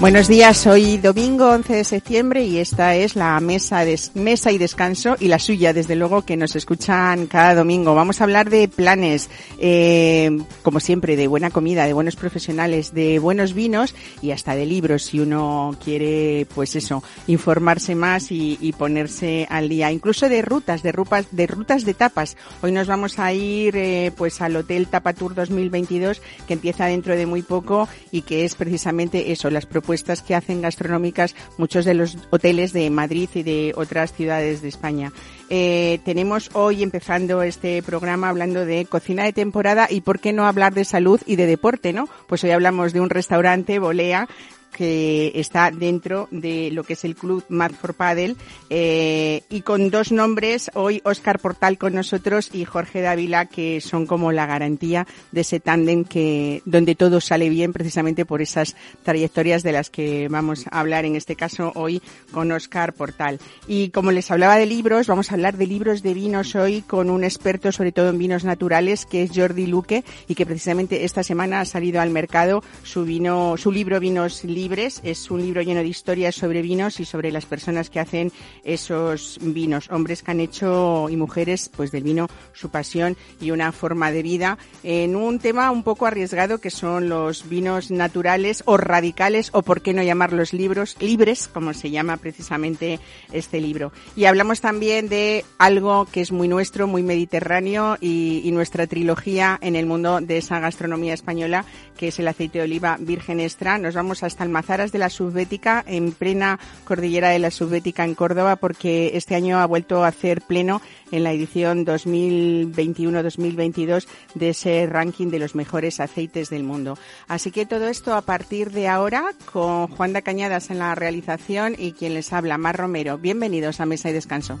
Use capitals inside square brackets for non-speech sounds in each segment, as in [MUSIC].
Buenos días, hoy domingo 11 de septiembre y esta es la mesa, de, mesa y descanso y la suya, desde luego, que nos escuchan cada domingo. Vamos a hablar de planes, eh, como siempre, de buena comida, de buenos profesionales, de buenos vinos y hasta de libros si uno quiere, pues eso, informarse más y, ponerse al día. Incluso de rutas, de rutas, de rutas de tapas. Hoy nos vamos a ir, eh, pues al Hotel Tapatur 2022 que empieza dentro de muy poco y que es precisamente eso, las propuestas que hacen gastronómicas muchos de los hoteles de Madrid y de otras ciudades de España. Eh, tenemos hoy empezando este programa hablando de cocina de temporada y por qué no hablar de salud y de deporte, ¿no? Pues hoy hablamos de un restaurante, Bolea, que está dentro de lo que es el club Mad for Paddle eh, y con dos nombres hoy Oscar Portal con nosotros y Jorge Dávila que son como la garantía de ese tándem que donde todo sale bien precisamente por esas trayectorias de las que vamos a hablar en este caso hoy con Oscar Portal y como les hablaba de libros vamos a hablar de libros de vinos hoy con un experto sobre todo en vinos naturales que es Jordi Luque y que precisamente esta semana ha salido al mercado su vino su libro Vinos. Es un libro lleno de historias sobre vinos y sobre las personas que hacen esos vinos. Hombres que han hecho y mujeres pues del vino su pasión y una forma de vida en un tema un poco arriesgado que son los vinos naturales o radicales o por qué no llamarlos libros libres como se llama precisamente este libro. Y hablamos también de algo que es muy nuestro, muy mediterráneo y, y nuestra trilogía en el mundo de esa gastronomía española que es el aceite de oliva virgen extra. Nos vamos hasta el Almazaras de la Subbética, en plena cordillera de la Subbética en Córdoba, porque este año ha vuelto a hacer pleno en la edición 2021-2022 de ese ranking de los mejores aceites del mundo. Así que todo esto a partir de ahora con Juan da Cañadas en la realización y quien les habla, Mar Romero. Bienvenidos a Mesa y Descanso.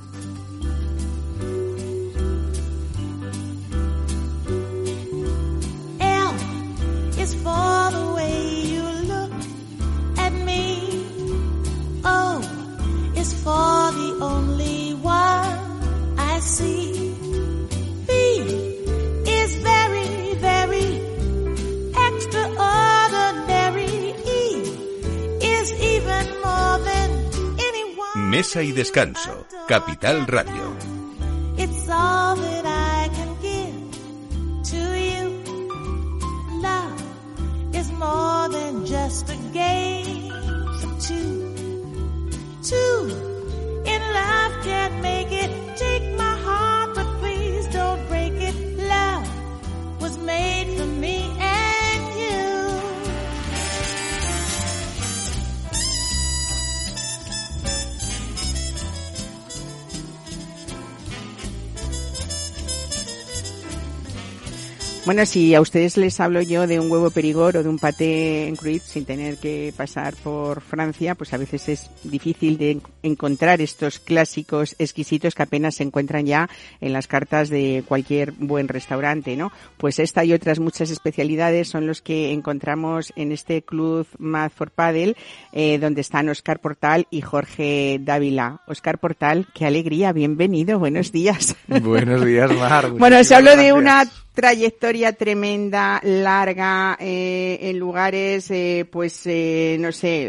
for Oh, o is for the only one I see. V is very, very extraordinary. E is even more than anyone. Mesa y Descanso, Capital Radio. It's all that I can give to you. Love is more than just a game of two. Two in love can't make it. Take my heart, but please don't break it. Love was made for me Bueno, si a ustedes les hablo yo de un huevo perigor o de un paté en cruit sin tener que pasar por Francia, pues a veces es difícil de encontrar estos clásicos exquisitos que apenas se encuentran ya en las cartas de cualquier buen restaurante, ¿no? Pues esta y otras muchas especialidades son los que encontramos en este club Mad for Paddle, eh, donde están Oscar Portal y Jorge Dávila. Oscar Portal, qué alegría, bienvenido, buenos días. Buenos días, Mar. [LAUGHS] Bueno, se habló de una. Trayectoria tremenda, larga, eh, en lugares, eh, pues, eh, no sé,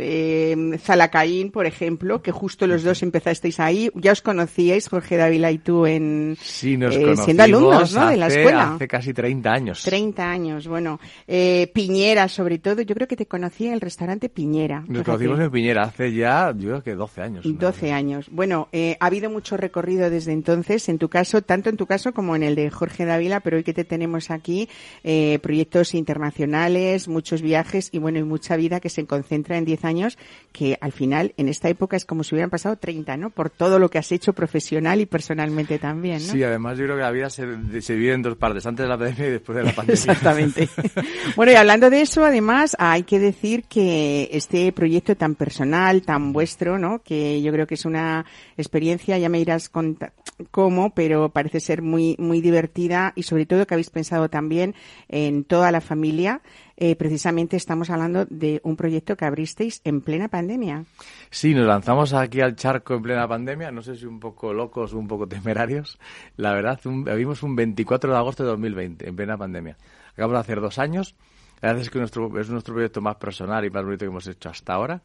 eh, Zalacaín, por ejemplo, que justo los dos empezasteis ahí. Ya os conocíais, Jorge Dávila y tú, en, Sí, nos eh, siendo alumnos, ¿no? De la escuela. Hace casi 30 años. 30 años, bueno. Eh, Piñera, sobre todo, yo creo que te conocí en el restaurante Piñera. Nos conocimos en Piñera hace ya, yo creo que 12 años. una 12 cosa. años. Bueno, eh, ha habido mucho recorrido desde entonces, en tu caso, tanto en tu caso como en el de Jorge Dávila, pero hoy que te tenemos aquí, eh, proyectos internacionales, muchos viajes y bueno, y mucha vida que se concentra en 10 años, que al final, en esta época es como si hubieran pasado 30, ¿no? Por todo lo que has hecho profesional y personalmente también, ¿no? Sí, además yo creo que la vida se, se divide en dos partes, antes de la pandemia y después de la pandemia. Exactamente. [LAUGHS] [LAUGHS] Bueno, y hablando de eso, además, hay que decir que este proyecto tan personal, tan vuestro, ¿no? Que yo creo que es una experiencia, ya me irás conta- cómo, pero parece ser muy, muy divertida y sobre todo que habéis pensado también en toda la familia. Eh, precisamente estamos hablando de un proyecto que abristeis en plena pandemia. Sí, nos lanzamos aquí al charco en plena pandemia, no sé si un poco locos o un poco temerarios. La verdad, un, vimos un 24 de agosto de 2020, en plena pandemia. Acabamos de hacer dos años. La verdad es que nuestro, es nuestro proyecto más personal y más bonito que hemos hecho hasta ahora.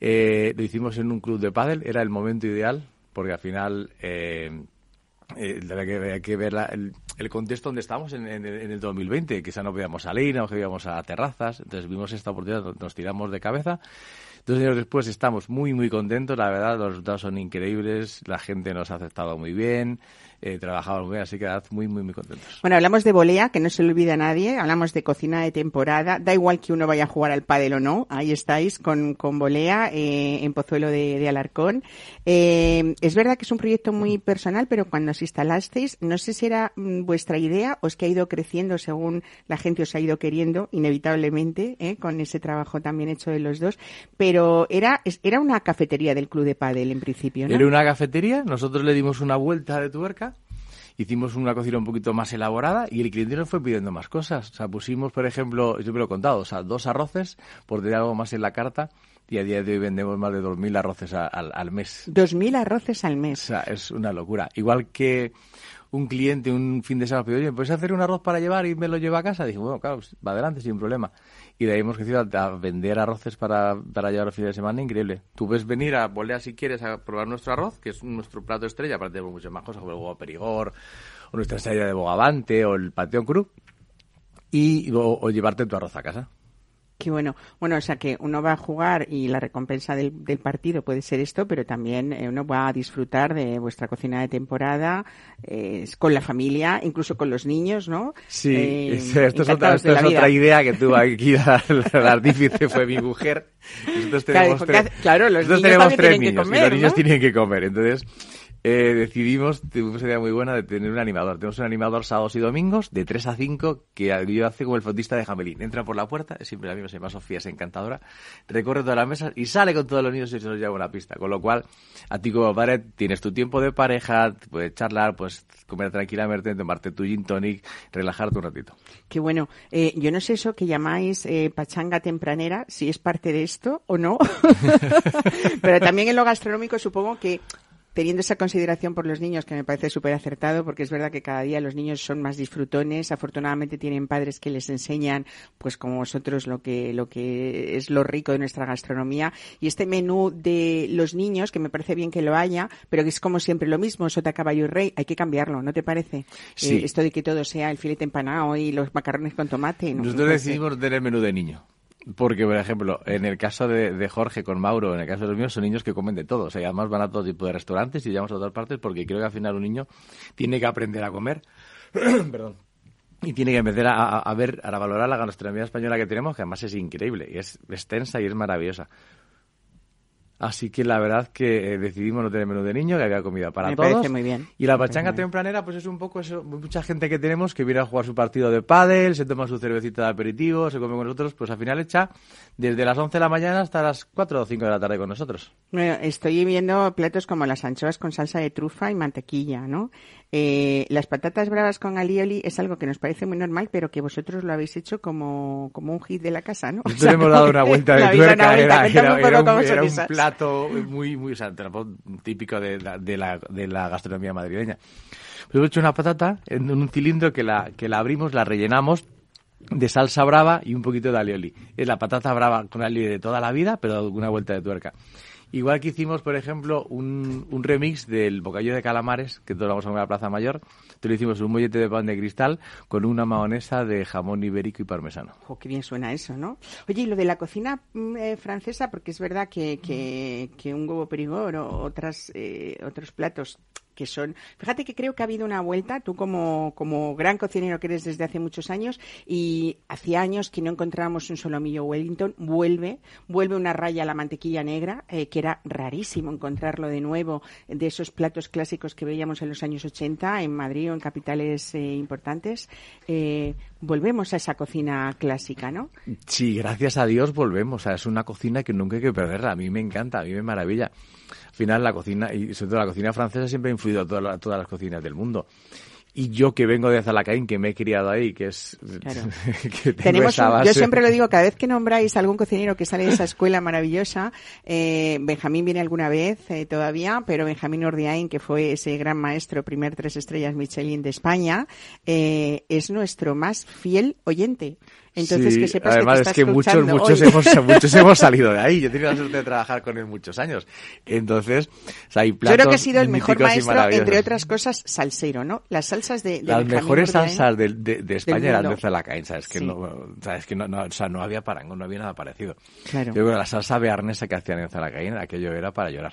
Eh, lo hicimos en un club de pádel, era el momento ideal, porque al final eh, eh, hay, que, ver el, contexto donde estamos en, el 2020, que ya no podíamos salir, no podíamos a terrazas, entonces vimos esta oportunidad, nos tiramos de cabeza. Dos años después estamos muy, muy contentos, la verdad, los resultados son increíbles, la gente nos ha aceptado muy bien, eh, trabajamos muy bien, así que muy, muy, muy contentos. Bueno, hablamos de volea, que no se le olvida a nadie, hablamos de cocina de temporada, da igual que uno vaya a jugar al pádel o no, ahí estáis con, con volea eh, en Pozuelo de, Alarcón. Eh, es verdad que es un proyecto muy personal, pero cuando os instalasteis, no sé si era mm, vuestra idea o es que ha ido creciendo según la gente os ha ido queriendo, inevitablemente, eh, con ese trabajo también hecho de los dos, pero era, era una cafetería del club de pádel en principio, ¿no? Era una cafetería, nosotros le dimos una vuelta de tuerca hicimos una cocina un poquito más elaborada y el cliente nos fue pidiendo más cosas. O sea, pusimos, por ejemplo, yo me lo he contado, o sea, dos arroces por tener algo más en la carta y a día de hoy vendemos más de 2.000 arroces al, al mes. 2.000 arroces al mes. O sea, es una locura. Igual que un cliente un fin de semana pidió, oye, ¿puedes hacer un arroz para llevar y me lo lleva a casa? Dije, bueno, claro, va adelante sin problema y de ahí hemos crecido a, vender arroces para, para llevar los fines de semana, increíble. Tú ves venir a Bolea si quieres a probar nuestro arroz, que es nuestro plato estrella, aparte de muchas más cosas como el huevo perigor, o nuestra estrella de bogavante, o el pateón cru, y, o llevarte tu arroz a casa. Qué bueno. Bueno, o sea que uno va a jugar y la recompensa del, partido puede ser esto, pero también eh, uno va a disfrutar de vuestra cocina de temporada eh, con la familia, incluso con los niños, ¿no? Sí, eh, esto, es otra, otra, idea que tuvo aquí el artífice fue mi mujer. Nosotros tenemos, claro, los niños tenemos tres niños y los niños tienen que comer. Entonces, eh, decidimos, tuvimos una idea muy buena de tener un animador. Tenemos un animador sábados y domingos de 3 a 5 que yo hace como el fotista de Jamelín. Entra por la puerta, es siempre la misma, se llama Sofía, es encantadora, recorre todas las mesas y sale con todos los niños y se nos lleva una pista. Con lo cual, a ti como padre tienes tu tiempo de pareja, puedes charlar, pues comer tranquilamente, tomarte tu gin tonic, relajarte un ratito. Qué bueno. Eh, yo no sé eso que llamáis eh, pachanga tempranera, si es parte de esto o no. [LAUGHS] Pero también en lo gastronómico supongo que teniendo esa consideración por los niños que me parece súper acertado porque es verdad que cada día los niños son más disfrutones afortunadamente tienen padres que les enseñan pues como vosotros lo que lo que es lo rico de nuestra gastronomía y este menú de los niños que me parece bien que lo haya pero que es como siempre lo mismo sota caballo y rey hay que cambiarlo ¿no te parece? Sí. Eh, esto de que todo sea el filete empanado y los macarrones con tomate nosotros decidimos tener menú de niño porque, por ejemplo, en el caso de, Jorge con Mauro, en el caso de los míos, son niños que comen de todo. O sea, además van a todo tipo de restaurantes y llevamos a otras partes porque creo que al final un niño tiene que aprender a comer. [CLEARS THROAT] Perdón. Y tiene que empezar a, ver, a valorar la gastronomía española que tenemos, que además es increíble y es extensa y es maravillosa. Así que la verdad que eh, decidimos no tener menú de niño, que había comida para Me todos. Parece muy bien. Y la pachanga tempranera, pues es un poco eso, mucha gente que tenemos que viene a jugar su partido de pádel, se toma su cervecita de aperitivo, se come con nosotros, pues al final echa desde las 11 de la mañana hasta las 4 o 5 de la tarde con nosotros. Bueno, estoy viendo platos como las anchoas con salsa de trufa y mantequilla, ¿no? Eh, las patatas bravas con alioli es algo que nos parece muy normal, pero que vosotros lo habéis hecho como, como un hit de la casa, ¿no? Nosotros [LAUGHS] hemos dado una [LAUGHS] vuelta de tuerca, era, era, un, plato muy, muy, típico de, de, la, de la gastronomía madrileña. Pues hemos hecho una patata en un cilindro que la, que la abrimos, la rellenamos de salsa brava y un poquito de alioli. Es la patata brava con alioli de toda la vida, pero una vuelta de tuerca. Igual que hicimos, por ejemplo, un, remix del bocadillo de calamares, que todos vamos a comer a la Plaza Mayor. Entonces le hicimos un mollete de pan de cristal con una mahonesa de jamón ibérico y parmesano. Oh, qué bien suena eso, ¿no? Oye, y lo de la cocina mm, eh, francesa, porque es verdad que, que, que un huevo perigor o otras, eh, otros platos que son, fíjate que creo que ha habido una vuelta, tú como, como gran cocinero que eres desde hace muchos años y hacía años que no encontrábamos un solomillo Wellington, vuelve, vuelve una raya a la mantequilla negra, eh, que era rarísimo encontrarlo de nuevo de esos platos clásicos que veíamos en los años 80 en Madrid o en capitales eh, importantes. Eh, volvemos a esa cocina clásica, ¿no? Sí, gracias a Dios volvemos. Es una cocina que nunca hay que perderla. A mí me encanta, a mí me maravilla. Al final la cocina, y sobre todo la cocina francesa, siempre ha influido a todas las cocinas del mundo. Y yo que vengo de Zalacaín, que me he criado ahí, que es Claro. [LAUGHS] que tengo Tenemos esa un- base. yo siempre lo digo, cada vez que nombráis a algún cocinero que sale de esa escuela maravillosa, eh, Benjamín viene alguna vez eh, todavía, pero Benjamín Ordiain, que fue ese gran maestro, primer tres estrellas Michelin de España, eh, es nuestro más fiel oyente. Entonces, Sí, que sepas además que te es que muchos, muchos hoy. hemos, [LAUGHS] muchos hemos salido de ahí. Yo he tenido la suerte de trabajar con él muchos años. Entonces, o sea, hay Yo platos creo que ha sido el mejor maestro, entre otras cosas, salsero, ¿no? Las salsas de, de Las Benjamín mejores salsas de, de, de España eran de Zalacaín, ¿sabes? Que, Sí. no, ¿sabes? que no, no, o sea, no había parangón, no había nada parecido. Claro. Yo creo que la salsa bearnesa que hacían en Zalacaín, aquello era para llorar.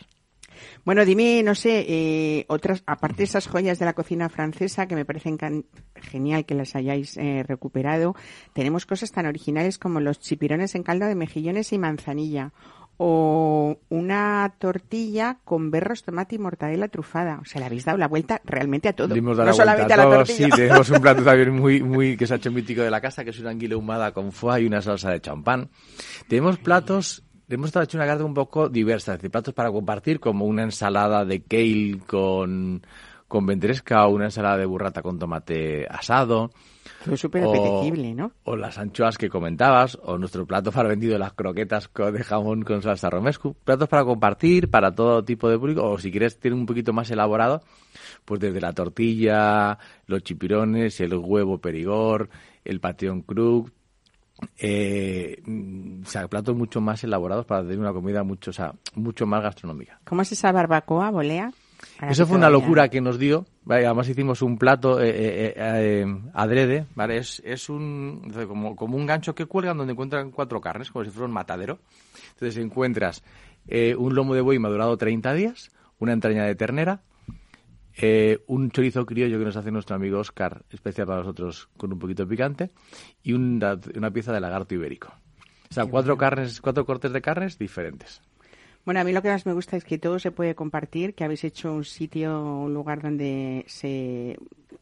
Bueno, dime, no sé, eh, otras, aparte de esas joyas de la cocina francesa que me parecen can- genial que las hayáis eh, recuperado, tenemos cosas tan originales como los chipirones en caldo de mejillones y manzanilla o una tortilla con berros, tomate y mortadela trufada. O sea, le habéis dado la vuelta realmente a todo. No vuelta solamente a, a la tortilla. Sí, tenemos un plato [LAUGHS] también muy, muy que se ha hecho mítico de la casa, que es una anguila ahumada con foie y una salsa de champán. Tenemos platos, hemos hecho una carta un poco diversa, es decir, platos para compartir, como una ensalada de kale con, con ventresca o una ensalada de burrata con tomate asado. Fue súper apetecible, ¿no? O las anchoas que comentabas, o nuestro plato para vendido, las croquetas de jamón con salsa romesco. Platos para compartir, para todo tipo de público, o si quieres tiene un poquito más elaborado, pues desde la tortilla, los chipirones, el huevo perigor, el patión cruz, eh, mm, o sea, platos mucho más elaborados para tener una comida mucho, o sea, mucho más gastronómica. ¿Cómo es esa barbacoa, volea? Eso fue una locura que nos dio. ¿vale? Además hicimos un plato eh, eh, eh, eh, adrede, ¿vale? Es, es un, como, como un gancho que cuelgan donde encuentran cuatro carnes, como si fuera un matadero. Entonces encuentras un lomo de buey madurado 30 días, una entraña de ternera, eh, un chorizo criollo que nos hace nuestro amigo Oscar, especial para nosotros con un poquito de picante, y una, una pieza de lagarto ibérico. O sea, cuatro carnes, cuatro cortes de carnes diferentes. Bueno, a mí lo que más me gusta es que todo se puede compartir, que habéis hecho un sitio, un lugar donde se,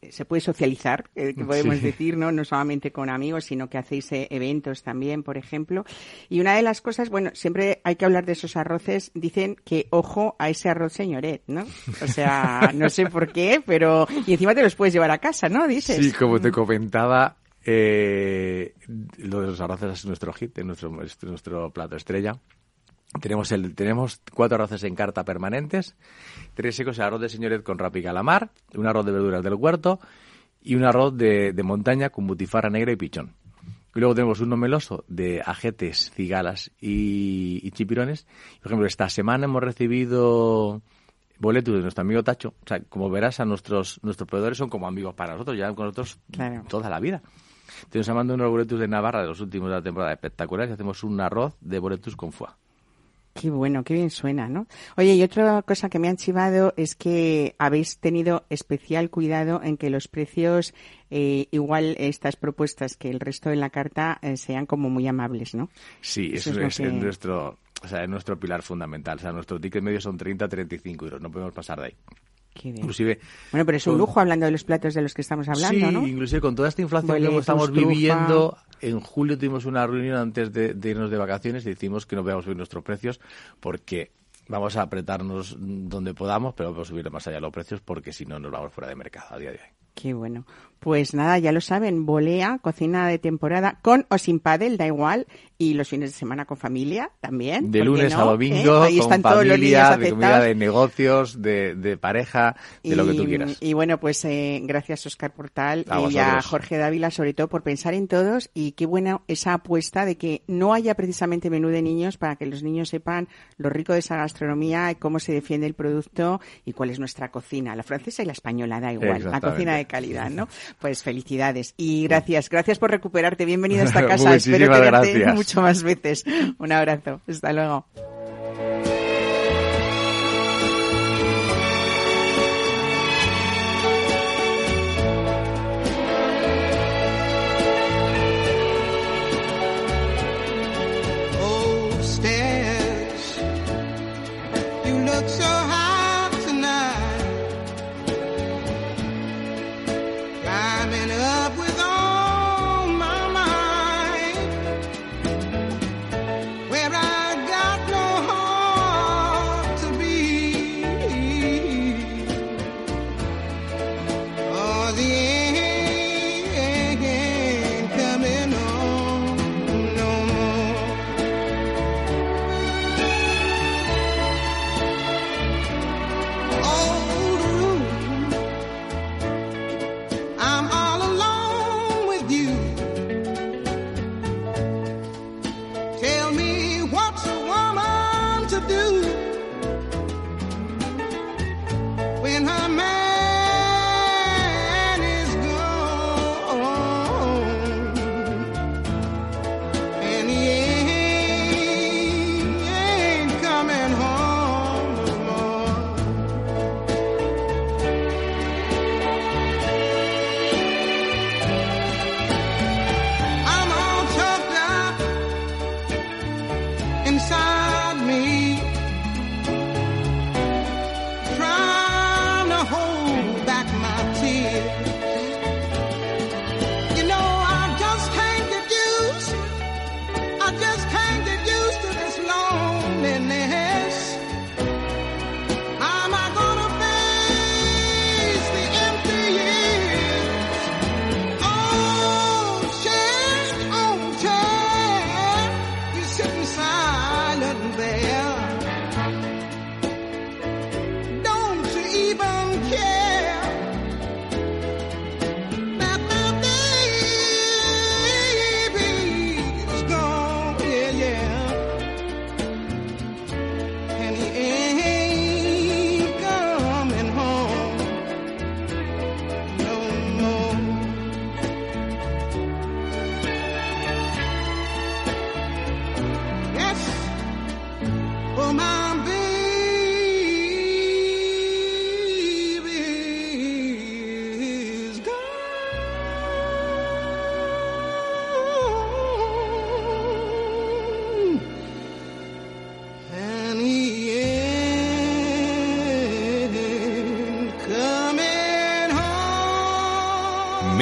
se puede socializar, eh, que podemos Sí. decir, ¿no? No solamente con amigos, sino que hacéis eh, eventos también, por ejemplo. Y una de las cosas, bueno, siempre hay que hablar de esos arroces. Dicen que ojo a ese arroz señoret, ¿no? O sea, no sé por qué, pero... Y encima te los puedes llevar a casa, ¿no? Dices. Sí, como te comentaba, eh, lo de los arroces es nuestro hit, es nuestro, es nuestro plato estrella. Tenemos, el, tenemos cuatro arroces en carta permanentes, tres secos, arroz de señoret con rapa y calamar, un arroz de verduras del huerto y un arroz de, de montaña con butifarra negra y pichón. Y luego tenemos uno meloso de ajetes, cigalas y, y chipirones. Por ejemplo, esta semana hemos recibido boletos de nuestro amigo Tacho. O sea, como verás, a nuestros, nuestros proveedores son como amigos para nosotros, llevan con nosotros Claro. toda la vida. Entonces, nos mandado unos boletos de Navarra de los últimos de la temporada espectaculares y hacemos un arroz de boletos con foie. Qué bueno, qué bien suena, ¿no? Oye, y otra cosa que me han chivado es que habéis tenido especial cuidado en que los precios, eh, igual estas propuestas que el resto de la carta, eh, sean como muy amables, ¿no? Sí, Eso eso, es lo es, que- es nuestro, o sea, es nuestro pilar fundamental. O sea, nuestro ticket medio son 30-35 euros, no podemos pasar de ahí. Inclusive, Bueno, pero es un lujo hablando de los platos de los que estamos hablando, sí, ¿no? inclusive con toda esta inflación Boletos, que estamos trufa. viviendo, en julio tuvimos una reunión antes de, de irnos de vacaciones y decimos que no podemos subir nuestros precios porque vamos a apretarnos donde podamos, pero vamos a subir más allá los precios porque si no nos vamos fuera de mercado a día de hoy. Qué bueno. Pues nada, ya lo saben, volea, cocina de temporada, con o sin pádel, da igual, y los fines de semana con familia también. De ¿por qué lunes no? a domingo, ¿Eh? Ahí con están todos los niños familia, de comida, de negocios, de, de pareja, de lo que tú quieras. Y bueno, pues eh, gracias Oscar Portal A y a. Jorge Dávila sobre todo por pensar en todos y qué buena esa apuesta de que no haya precisamente menú de niños para que los niños sepan lo rico de esa gastronomía y cómo se defiende el producto y cuál es nuestra cocina, la francesa y la española, da igual, la cocina de calidad, ¿no? Pues felicidades y gracias, gracias por recuperarte, bienvenido a esta [LAUGHS] casa, espero tenerte gracias. mucho más veces. Un abrazo, hasta luego. Oh, stairs, you look so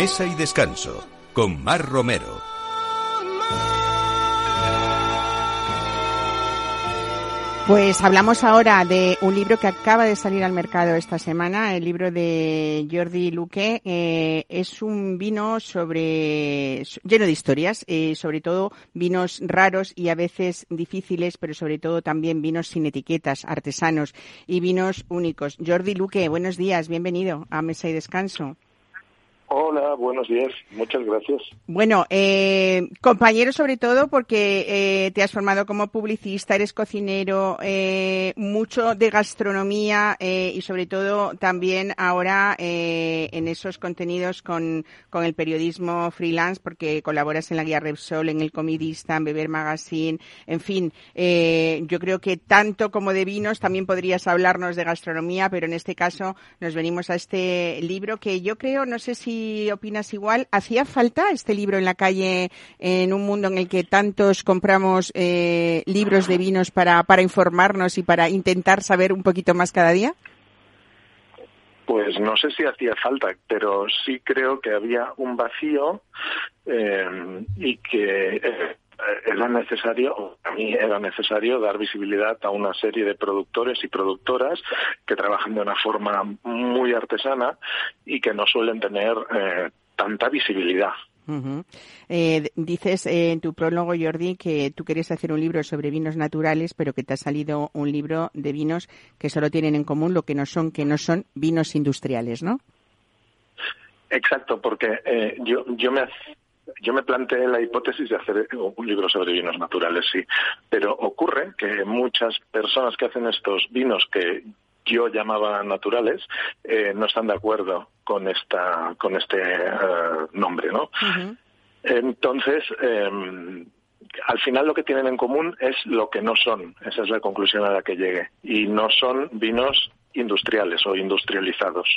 Mesa y Descanso con Mar Romero. Pues hablamos ahora de un libro que acaba de salir al mercado esta semana, el libro de Jordi Luque. Eh, es un vino sobre lleno de historias, eh, sobre todo vinos raros y a veces difíciles, pero sobre todo también vinos sin etiquetas, artesanos y vinos únicos. Jordi Luque, buenos días, bienvenido a Mesa y Descanso. Hola, buenos días. Muchas gracias. Bueno, eh, compañero sobre todo porque eh, te has formado como publicista, eres cocinero, eh, mucho de gastronomía eh, y sobre todo también ahora eh, en esos contenidos con, con el periodismo freelance porque colaboras en la guía Repsol, en el Comidista, en Beber Magazine, en fin, eh, yo creo que tanto como de vinos también podrías hablarnos de gastronomía, pero en este caso nos venimos a este libro que yo creo, no sé si opinas igual, ¿hacía falta este libro en la calle en un mundo en el que tantos compramos eh, libros de vinos para, para informarnos y para intentar saber un poquito más cada día? Pues no sé si hacía falta, pero sí creo que había un vacío eh, y que eh, era necesario, a mí era necesario dar visibilidad a una serie de productores y productoras que trabajan de una forma muy artesana y que no suelen tener eh, tanta visibilidad. Eh, dices eh, en tu prólogo, Jordi, que tú querías hacer un libro sobre vinos naturales, pero que te ha salido un libro de vinos que solo tienen en común lo que no son, que no son vinos industriales, ¿no? Exacto, porque eh, yo, yo me yo me planteé la hipótesis de hacer un libro sobre vinos naturales, sí, pero ocurre que muchas personas que hacen estos vinos que yo llamaba naturales eh, no están de acuerdo con esta con este eh, nombre, ¿no? Entonces, eh, al final lo que tienen en común es lo que no son. Esa es la conclusión a la que llegué. Y no son vinos industriales o industrializados.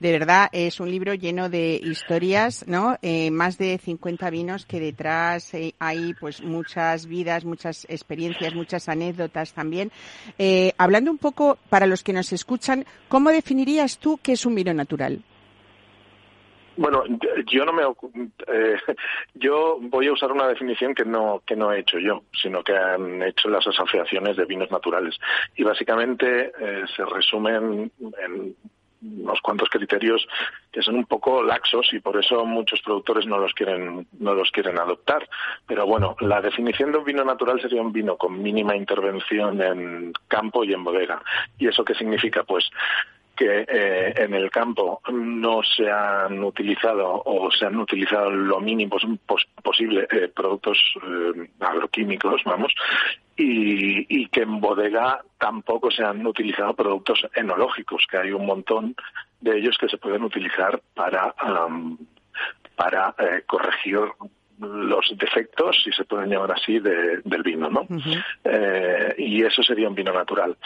De verdad, es un libro lleno de historias, ¿no? Eh, más de 50 vinos que detrás eh, hay pues muchas vidas, muchas experiencias, muchas anécdotas también. Eh, hablando un poco, para los que nos escuchan, ¿cómo definirías tú qué es un vino natural? Bueno, yo no me eh, [LAUGHS] yo voy a usar una definición que no que no he hecho yo, sino que han hecho las asociaciones de vinos naturales y básicamente eh, se resumen en unos cuantos criterios que son un poco laxos y por eso muchos productores no los quieren no los quieren adoptar. Pero bueno, la definición de un vino natural sería un vino con mínima intervención en campo y en bodega. ¿Y eso qué significa? Pues que eh, en el campo no se han utilizado o se han utilizado lo mínimo pos- posible eh, productos eh, agroquímicos, vamos, y, y que en bodega tampoco se han utilizado productos enológicos, que hay un montón de ellos que se pueden utilizar para am, para eh, corregir los defectos, si se pueden llamar así, de- del vino, ¿no? Eh, y eso sería un vino natural.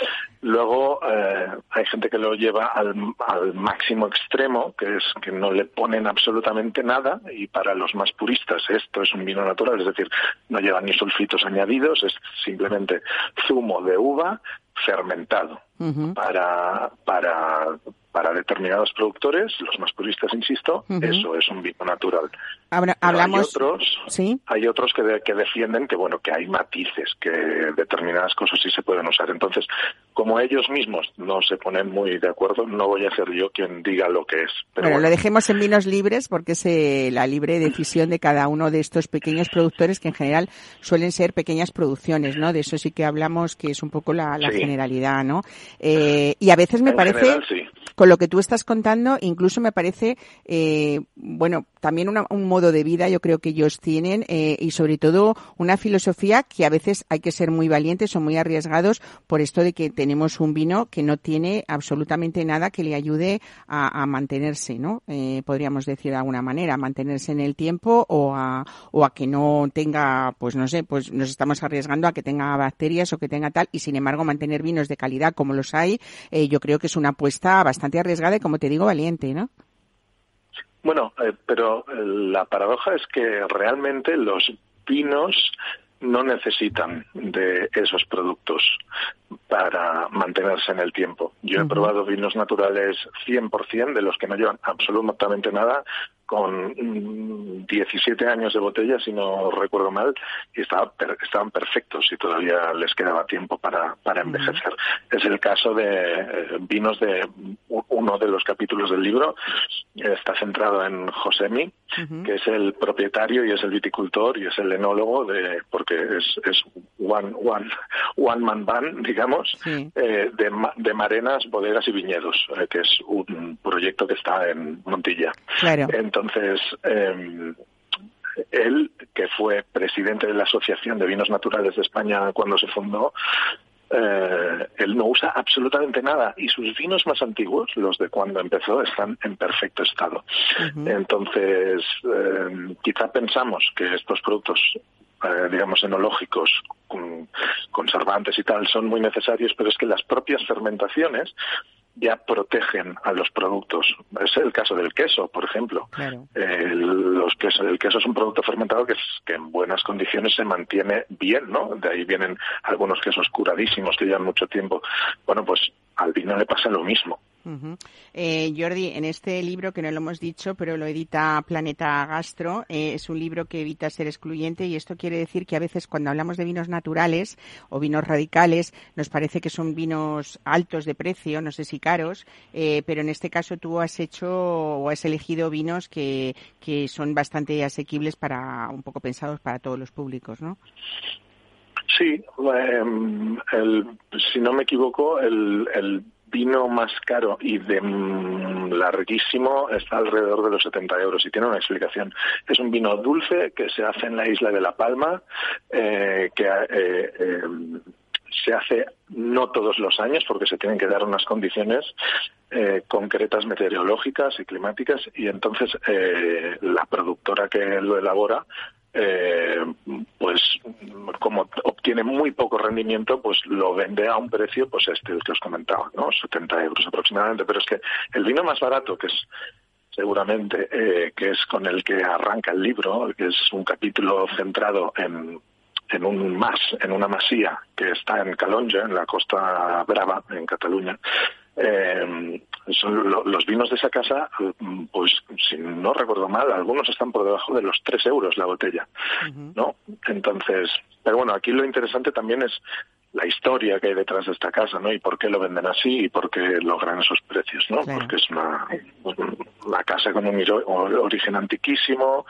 Luego eh, hay gente que lo lleva al, al máximo extremo, que es que no le ponen absolutamente nada, y para los más puristas esto es un vino natural, es decir, no lleva ni sulfitos añadidos, es simplemente zumo de uva fermentado. Para, para, para determinados productores, los más puristas, insisto, eso es un vino natural. Habla- Pero hablamos. Hay otros, Sí. hay otros que, de- que defienden que bueno que hay matices, que determinadas cosas sí se pueden usar. Entonces, como ellos mismos no se ponen muy de acuerdo, no voy a ser yo quien diga lo que es. Pero bueno, bueno, lo dejemos en vinos libres porque es eh, la libre decisión de cada uno de estos pequeños productores que en general suelen ser pequeñas producciones, ¿no? De eso sí que hablamos que es un poco la, la Sí. generalidad, ¿no? Eh, y a veces me en parece, general, sí. con lo que tú estás contando, incluso me parece, eh, bueno, también una- un modo de vida, yo creo que ellos tienen, eh, y sobre todo una filosofía que a veces hay que ser muy valientes o muy arriesgados por esto de que tenemos un vino que no tiene absolutamente nada que le ayude a, mantenerse, ¿no? Eh, podríamos decir de alguna manera, a mantenerse en el tiempo o a, o a que no tenga, pues no sé, pues nos estamos arriesgando a que tenga bacterias o que tenga tal, y sin embargo mantener vinos de calidad como los hay, eh, yo creo que es una apuesta bastante arriesgada y como te digo, valiente, ¿no? Bueno, eh, pero eh, la paradoja es que realmente los vinos no necesitan de esos productos para mantenerse en el tiempo. Yo he probado vinos naturales 100% de los que no llevan absolutamente nada, con mm, 17 años de botella, si no recuerdo mal, y estaba per- estaban perfectos y todavía les quedaba tiempo para, para envejecer. Es el caso de eh, vinos de uno de los capítulos del libro, está centrado en Josemi, que es el propietario y es el viticultor y es el enólogo de, porque es, es one, one, one man band, digamos, Sí. eh, de, de Marenas, Bodegas y Viñedos, eh, que es un proyecto que está en Montilla. Claro. Entonces, eh, él, que fue presidente de la Asociación de Vinos Naturales de España cuando se fundó, eh, él no usa absolutamente nada y sus vinos más antiguos, los de cuando empezó, están en perfecto estado. Entonces, eh, quizá pensamos que estos productos, eh, digamos, enológicos, con- conservantes y tal, son muy necesarios, pero es que las propias fermentaciones ya protegen a los productos. Es el caso del queso, por ejemplo. Claro. Los queso, el queso es un producto fermentado que, es- que en buenas condiciones se mantiene bien, ¿no? De ahí vienen algunos quesos curadísimos que llevan mucho tiempo. Bueno, pues al vino le pasa lo mismo. Ujú. Eh, Jordi, en este libro, que no lo hemos dicho, pero lo edita Planeta Gastro, eh, es un libro que evita ser excluyente y esto quiere decir que a veces cuando hablamos de vinos naturales o vinos radicales nos parece que son vinos altos de precio, no sé si caros, eh, pero en este caso tú has hecho o has elegido vinos que, que son bastante asequibles para, un poco pensados para todos los públicos, ¿no? Sí, eh, el, si no me equivoco, el, vino más caro y de mm, larguísimo está alrededor de los 70 euros y tiene una explicación. Es un vino dulce que se hace en la isla de La Palma, eh, que eh, eh, se hace no todos los años porque se tienen que dar unas condiciones eh, concretas meteorológicas y climáticas y entonces eh, la productora que lo elabora eh, pues como obtiene muy poco rendimiento, pues lo vende a un precio, pues este que os comentaba, ¿no? 70 euros aproximadamente. Pero es que el vino más barato, que es seguramente, eh, que es con el que arranca el libro, que es un capítulo centrado en, en un mas, en una masía que está en Calonja, en la Costa Brava, en Cataluña. Eh, son lo- los vinos de esa casa, mm, pues si no recuerdo mal, algunos están por debajo de los 3 euros la botella, ¿no? Entonces, pero bueno, aquí lo interesante también es la historia que hay detrás de esta casa, ¿no? Y por qué lo venden así y por qué logran esos precios, ¿no? Claro. Porque es una, una casa con un ori- origen antiquísimo,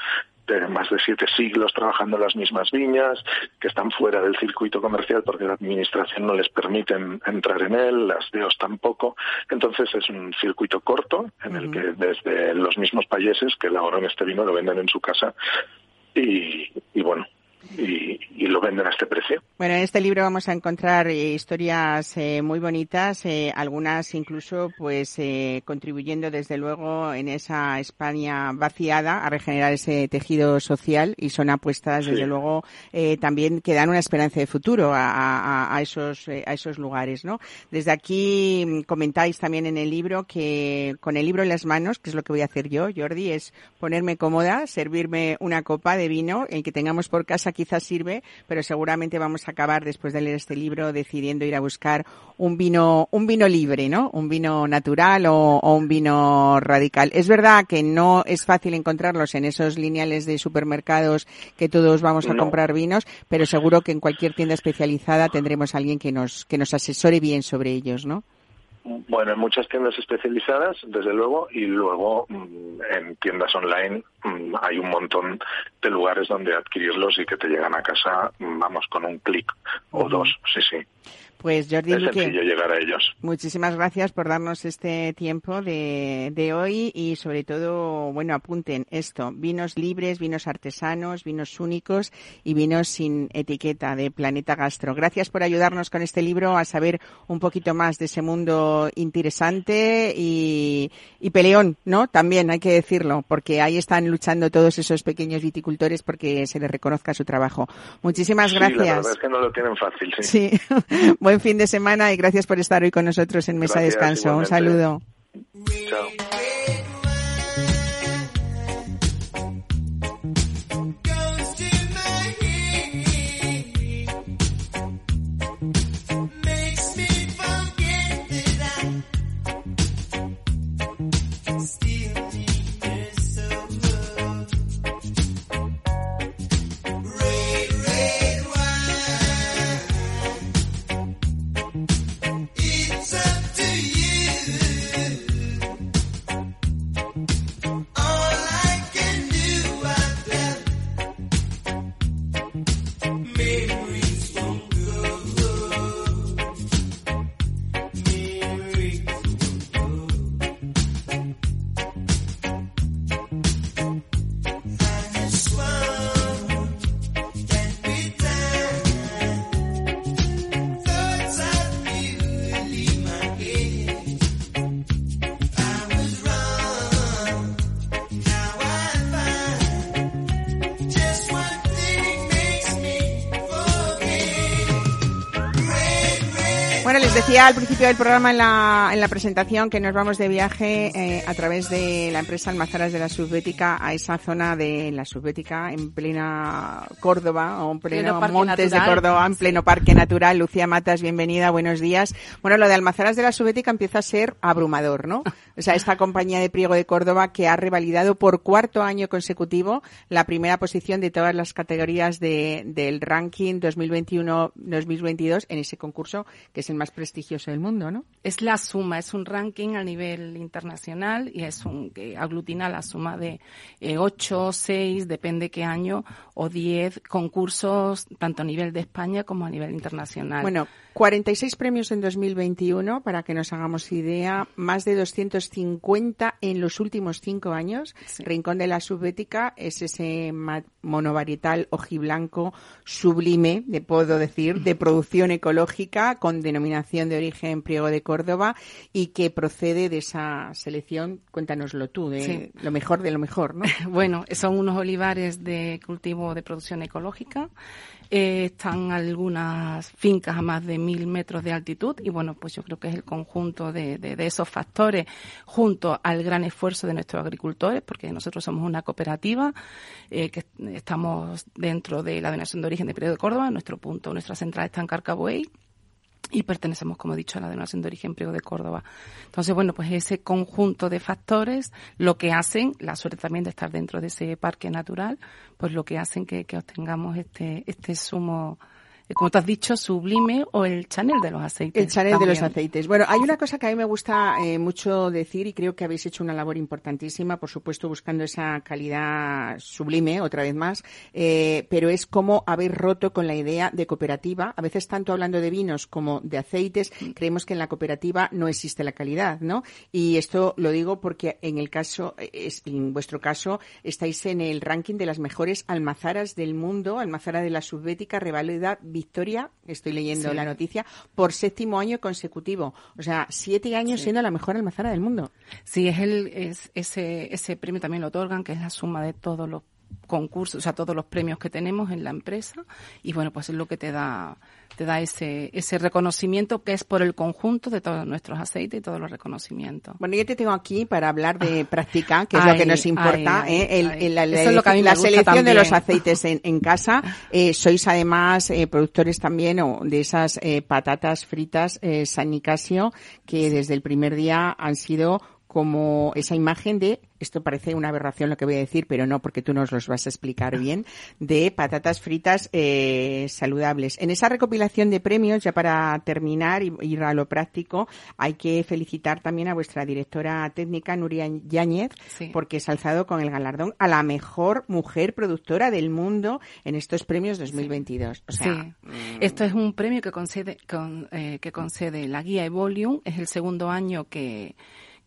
de más de siete siglos trabajando en las mismas viñas, que están fuera del circuito comercial porque la administración no les permite en- entrar en él, las DEOs tampoco. Entonces es un circuito corto en el que desde los mismos payeses que elaboran este vino lo venden en su casa y, y bueno, y, y lo venden a este precio. Bueno, en este libro vamos a encontrar eh, historias eh, muy bonitas, eh, algunas incluso pues eh, contribuyendo desde luego en esa España vaciada a regenerar ese tejido social y son apuestas Sí. desde luego eh, también que dan una esperanza de futuro a, a- a esos eh, a esos lugares, ¿no? Desde aquí mm, comentáis también en el libro que con el libro en las manos, que es lo que voy a hacer yo, Jordi, es ponerme cómoda, servirme una copa de vino, el que tengamos por casa quizás sirve, pero seguramente vamos a acabar después de leer este libro decidiendo ir a buscar un vino, un vino libre, ¿no? Un vino natural o, o un vino radical. Es verdad que no es fácil encontrarlos en esos lineales de supermercados que todos vamos a No. comprar vinos, pero seguro que en cualquier tienda especializada tendremos a alguien que nos, que nos asesore bien sobre ellos, ¿no? Bueno, en muchas tiendas especializadas, desde luego, y luego mm, en tiendas online mm, hay un montón de lugares donde adquirirlos y que te llegan a casa, mm, vamos, con un clic o dos, sí, sí. Pues Jordi Es Luque. sencillo llegar a ellos. Muchísimas gracias por darnos este tiempo de, de hoy y sobre todo, bueno, apunten esto, vinos libres, vinos artesanos, vinos únicos y vinos sin etiqueta de Planeta Gastro. Gracias por ayudarnos con este libro a saber un poquito más de ese mundo interesante y, y peleón, ¿no? También hay que decirlo, porque ahí están luchando todos esos pequeños viticultores porque se les reconozca su trabajo. Muchísimas Sí, la gracias. verdad es que no lo tienen fácil, sí. Sí, [LAUGHS] buen fin de semana y gracias por estar hoy con nosotros en Mesa Gracias, Descanso. Un saludo. Chao. Les decía al principio del programa en la, en la presentación que nos vamos de viaje eh, a través de la empresa Almazaras de la Subbética a esa zona de la Subbética en plena Córdoba o en pleno Montes de. Córdoba, en pleno Parque Natural. Lucía Matas, bienvenida, buenos días. Bueno, lo de Almazaras de la Subbética empieza a ser abrumador, ¿no? O sea, esta compañía de Priego de Córdoba que ha revalidado por cuarto año consecutivo la primera posición de todas las categorías de, del ranking 2021-2022 en ese concurso que es el más prestigioso del mundo, ¿no? Es la suma, es un ranking a nivel internacional y es un que aglutina la suma de eh, 8, 6, depende qué año, o 10 concursos, tanto a nivel de España como a nivel internacional. Bueno, 46 premios en 2021, para que nos hagamos idea, más de 250 en los últimos cinco años. Sí. Rincón de la Subbética es ese monovarietal ojiblanco sublime, de puedo decir, de producción ecológica con denominación de origen Priego de Córdoba y que procede de esa selección, cuéntanoslo tú, de Sí. lo mejor de lo mejor, ¿no? [LAUGHS] Bueno, son unos olivares de cultivo de producción ecológica. Eh, están algunas fincas a más de mil metros de altitud y bueno, pues yo creo que es el conjunto de, de- de esos factores junto al gran esfuerzo de nuestros agricultores, porque nosotros somos una cooperativa eh, que estamos dentro de la denominación de origen de Periodo de Córdoba. Nuestro punto, nuestra central está en Carcabuey y pertenecemos, como he dicho, a la denominación de origen Priego de Córdoba. Entonces, bueno, pues ese conjunto de factores lo que hacen, la suerte también de estar dentro de ese parque natural, pues lo que hacen que, que obtengamos este, este sumo, como tú has dicho, sublime o el chanel de los aceites. El Chanel de los aceites. Bueno, hay una cosa que a mí me gusta eh, mucho decir y creo que habéis hecho una labor importantísima, por supuesto buscando esa calidad sublime, otra vez más, eh, pero es como haber roto con la idea de cooperativa. A veces tanto hablando de vinos como de aceites, creemos que en la cooperativa no existe la calidad, ¿no? Y esto lo digo porque en el caso, eh, es, en vuestro caso, estáis en el ranking de las mejores almazaras del mundo, almazara de la subbética, revalida Victoria, estoy leyendo Sí. la noticia, por séptimo año consecutivo. O sea, siete años siendo la mejor almazara del mundo. Sí, es el, es ese, ese premio también lo otorgan, que es la suma de todos los concursos, o sea, todos los premios que tenemos en la empresa. Y bueno, pues es lo que te da, te da ese, ese reconocimiento que es por el conjunto de todos nuestros aceites y todos los reconocimientos. Bueno, yo te tengo aquí para hablar de práctica, que es lo Ay, que nos importa, ay, ¿eh? El- ay. el- la, lo la selección de también. los aceites en, en casa. [LAUGHS] Eh, sois además eh, productores también o, de esas eh, patatas fritas eh, San Nicasio, que desde el primer día han sido como esa imagen de, esto parece una aberración lo que voy a decir, pero no porque tú nos los vas a explicar bien, de patatas fritas eh, saludables. En esa recopilación de premios, ya para terminar y ir a lo práctico, hay que felicitar también a vuestra directora técnica, Nuria Yáñez, Sí. porque es alzado con el galardón a la mejor mujer productora del mundo en estos premios 2022. O sea, sí. Esto es un premio que concede, con, eh, que concede la guía Evolium. Es el segundo año que,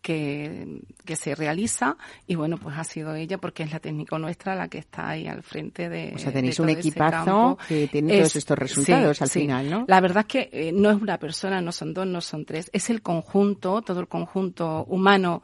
que, que se realiza y bueno, pues ha sido ella porque es la técnico nuestra la que está ahí al frente de O sea, tenéis de un equipazo que tiene todos estos resultados al final, ¿no? La verdad es que eh, no es una persona, no son dos, no son tres, es el conjunto, todo el conjunto humano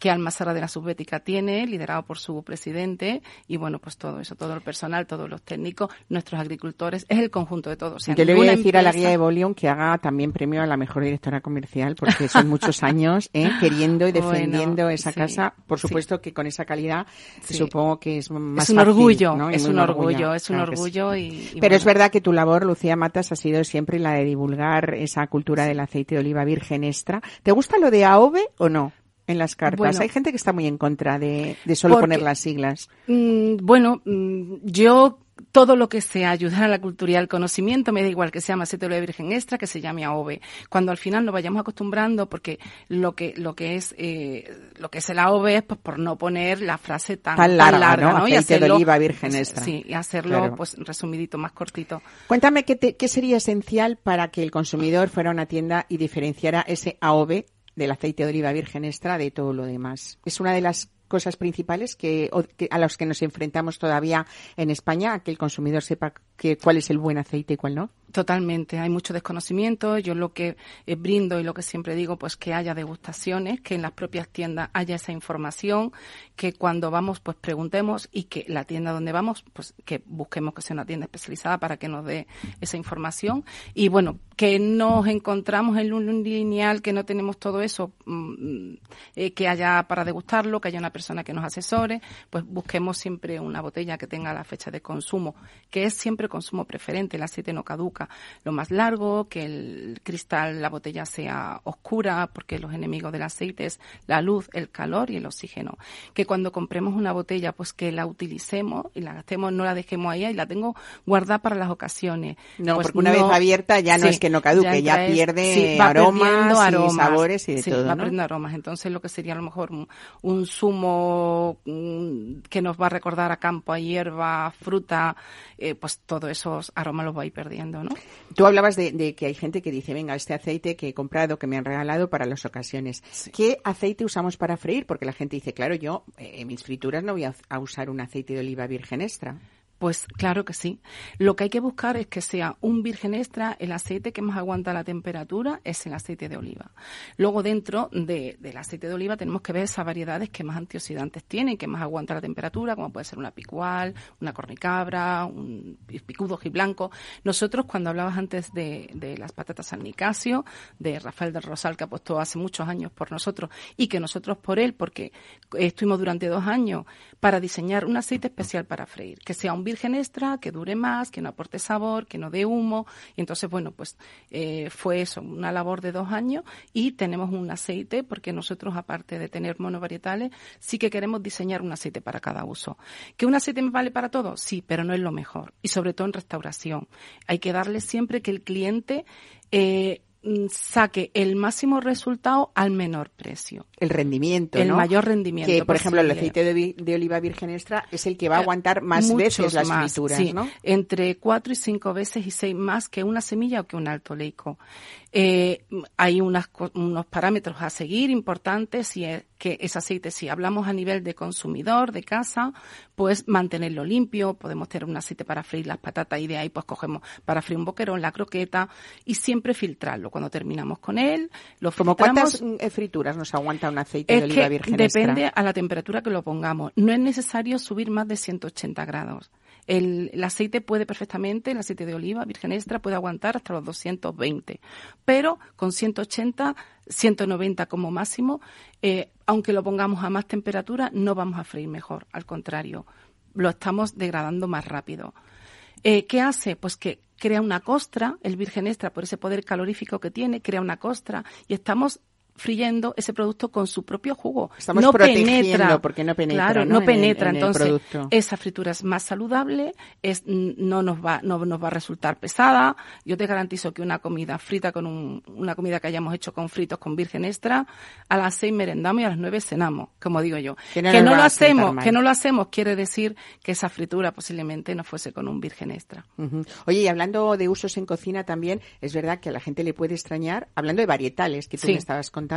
que Almazara de la Subbética tiene, liderado por su presidente, y bueno, pues todo eso, todo el personal, todos los técnicos, nuestros agricultores, es el conjunto de todos. O sea, Yo le voy a decir a la empresa- guía Evolium que haga también premio a la mejor directora comercial, porque son muchos [LAUGHS] años ¿eh? queriendo y Bueno, defendiendo esa sí, casa. Por sí. supuesto que con esa calidad Sí. supongo que es más es un fácil, orgullo, es un orgullo, es un claro orgullo y, y Pero bueno, es verdad que tu labor, Lucía Matas, ha sido siempre la de divulgar esa cultura del aceite de oliva virgen extra. ¿Te gusta lo de AOVE o no? En las cartas. Bueno. Hay gente que está muy en contra de, de solo Porque- poner las siglas. Mm, bueno, mm, yo todo lo que sea ayudar a la cultura y al conocimiento, me da igual que se llame aceite de oliva virgen extra, que se llame AOVE. Cuando al final nos vayamos acostumbrando, porque lo que lo que es eh, lo que es el AOVE es pues, por no poner la frase tan, Tan larga, ¿no? Y de oliva virgen pues, extra. Sí, y hacerlo Claro. pues resumidito, más cortito. Cuéntame qué, te- qué sería esencial para que el consumidor fuera a una tienda y diferenciara ese AOV del aceite de oliva virgen extra de todo lo demás. Es una de las cosas principales que, que- a las que nos enfrentamos todavía en España, a que el consumidor sepa que, cuál es el buen aceite y cuál no? Totalmente, hay mucho desconocimiento. Yo lo que eh, brindo y lo que siempre digo, pues que haya degustaciones, que en las propias tiendas haya esa información, que cuando vamos, pues preguntemos y que la tienda donde vamos, pues que busquemos que sea una tienda especializada para que nos dé esa información. Y bueno, que nos encontramos en un lineal, que no tenemos todo eso, mm, eh, que haya para degustarlo, que haya una persona que nos asesore, pues busquemos siempre una botella que tenga la fecha de consumo, que es siempre consumo preferente, el aceite no caduca lo más largo, que el cristal, la botella sea oscura, porque los enemigos del aceite es la luz, el calor y el oxígeno. Que cuando compremos una botella, pues que la utilicemos y la gastemos, no la dejemos ahí y la tengo guardada para las ocasiones. No, Pues porque una vez abierta ya no Sí, es que no caduque, ya, es- pierde sí, aromas, y sabores y de Sí, todo, va ¿no? perdiendo aromas. Entonces lo que sería a lo mejor un, un zumo mm, que nos va a recordar a campo, a hierba, fruta, eh, pues todos esos aromas los va a ir perdiendo, ¿no? Tú hablabas de, de que hay gente que dice, venga, este aceite que he comprado, que me han regalado para las ocasiones. ¿Qué aceite usamos para freír? Porque la gente dice, claro, yo eh, en mis frituras no voy a, a usar un aceite de oliva virgen extra. Pues claro que sí. Lo que hay que buscar es que sea un virgen extra, el aceite que más aguanta la temperatura es el aceite de oliva. Luego dentro de- del aceite de oliva tenemos que ver esas variedades que más antioxidantes tienen, que más aguanta la temperatura, como puede ser una picual, una cornicabra, un picudo blanco. Nosotros cuando hablabas antes de, de las patatas San Nicasio, de Rafael del Rosal que apostó hace muchos años por nosotros y que nosotros por él, porque estuvimos durante dos años para diseñar un aceite especial para freír, que sea un virgen extra, que dure más, que no aporte sabor, que no dé humo. Y entonces, bueno, pues eh, fue eso, una labor de dos años y tenemos un aceite, porque nosotros, aparte de tener monovarietales, sí que queremos diseñar un aceite para cada uso. ¿Que un aceite me vale para todo? Sí, pero no es lo mejor. Y sobre todo en restauración. Hay que darle siempre que el cliente eh, saque el máximo resultado al menor precio. El rendimiento, El ¿no? mayor rendimiento Que, por ejemplo, el aceite de, de oliva virgen extra es el que va a Eh, aguantar más muchos veces las más, frituras, sí, ¿no? Entre cuatro y cinco veces y seis más que una semilla o que un alto leico. Eh, hay unas, unos parámetros a seguir importantes y es que ese aceite, si hablamos a nivel de consumidor, de casa, pues mantenerlo limpio, podemos tener un aceite para freír las patatas y de ahí pues cogemos para freír un boquerón, la croqueta y siempre filtrarlo. Cuando terminamos con él, lo ¿Como filtramos. cuántas mm, eh, frituras nos aguanta un aceite Es de oliva que virgen depende extra? a la temperatura que lo pongamos. No es necesario subir más de 180 grados. El, aceite puede perfectamente, el aceite de oliva virgen extra puede aguantar hasta los 220, pero con 180, 190 como máximo, eh, aunque lo pongamos a más temperatura, no vamos a freír mejor. Al contrario, lo estamos degradando más rápido. Eh, ¿Qué hace? Pues que crea una costra, el virgen extra, por ese poder calorífico que tiene, crea una costra y estamos friendo ese producto con su propio jugo. Estamos no penetra. porque no penetra, Claro, ¿no? no, en el- penetra. en el Entonces, producto. esa fritura es más saludable, es, no nos va, no nos va a resultar pesada. Yo te garantizo que una comida frita con un- una comida que hayamos hecho con fritos con virgen extra, a las seis merendamos y a las nueve cenamos, como digo yo. Que Que no no, nos va lo hacemos, que no lo hacemos quiere decir que esa fritura posiblemente no fuese con un virgen extra. Ujú. Oye, y hablando de usos en cocina también, es verdad que a la gente le puede extrañar, hablando de varietales que tú Sí. me estabas contando,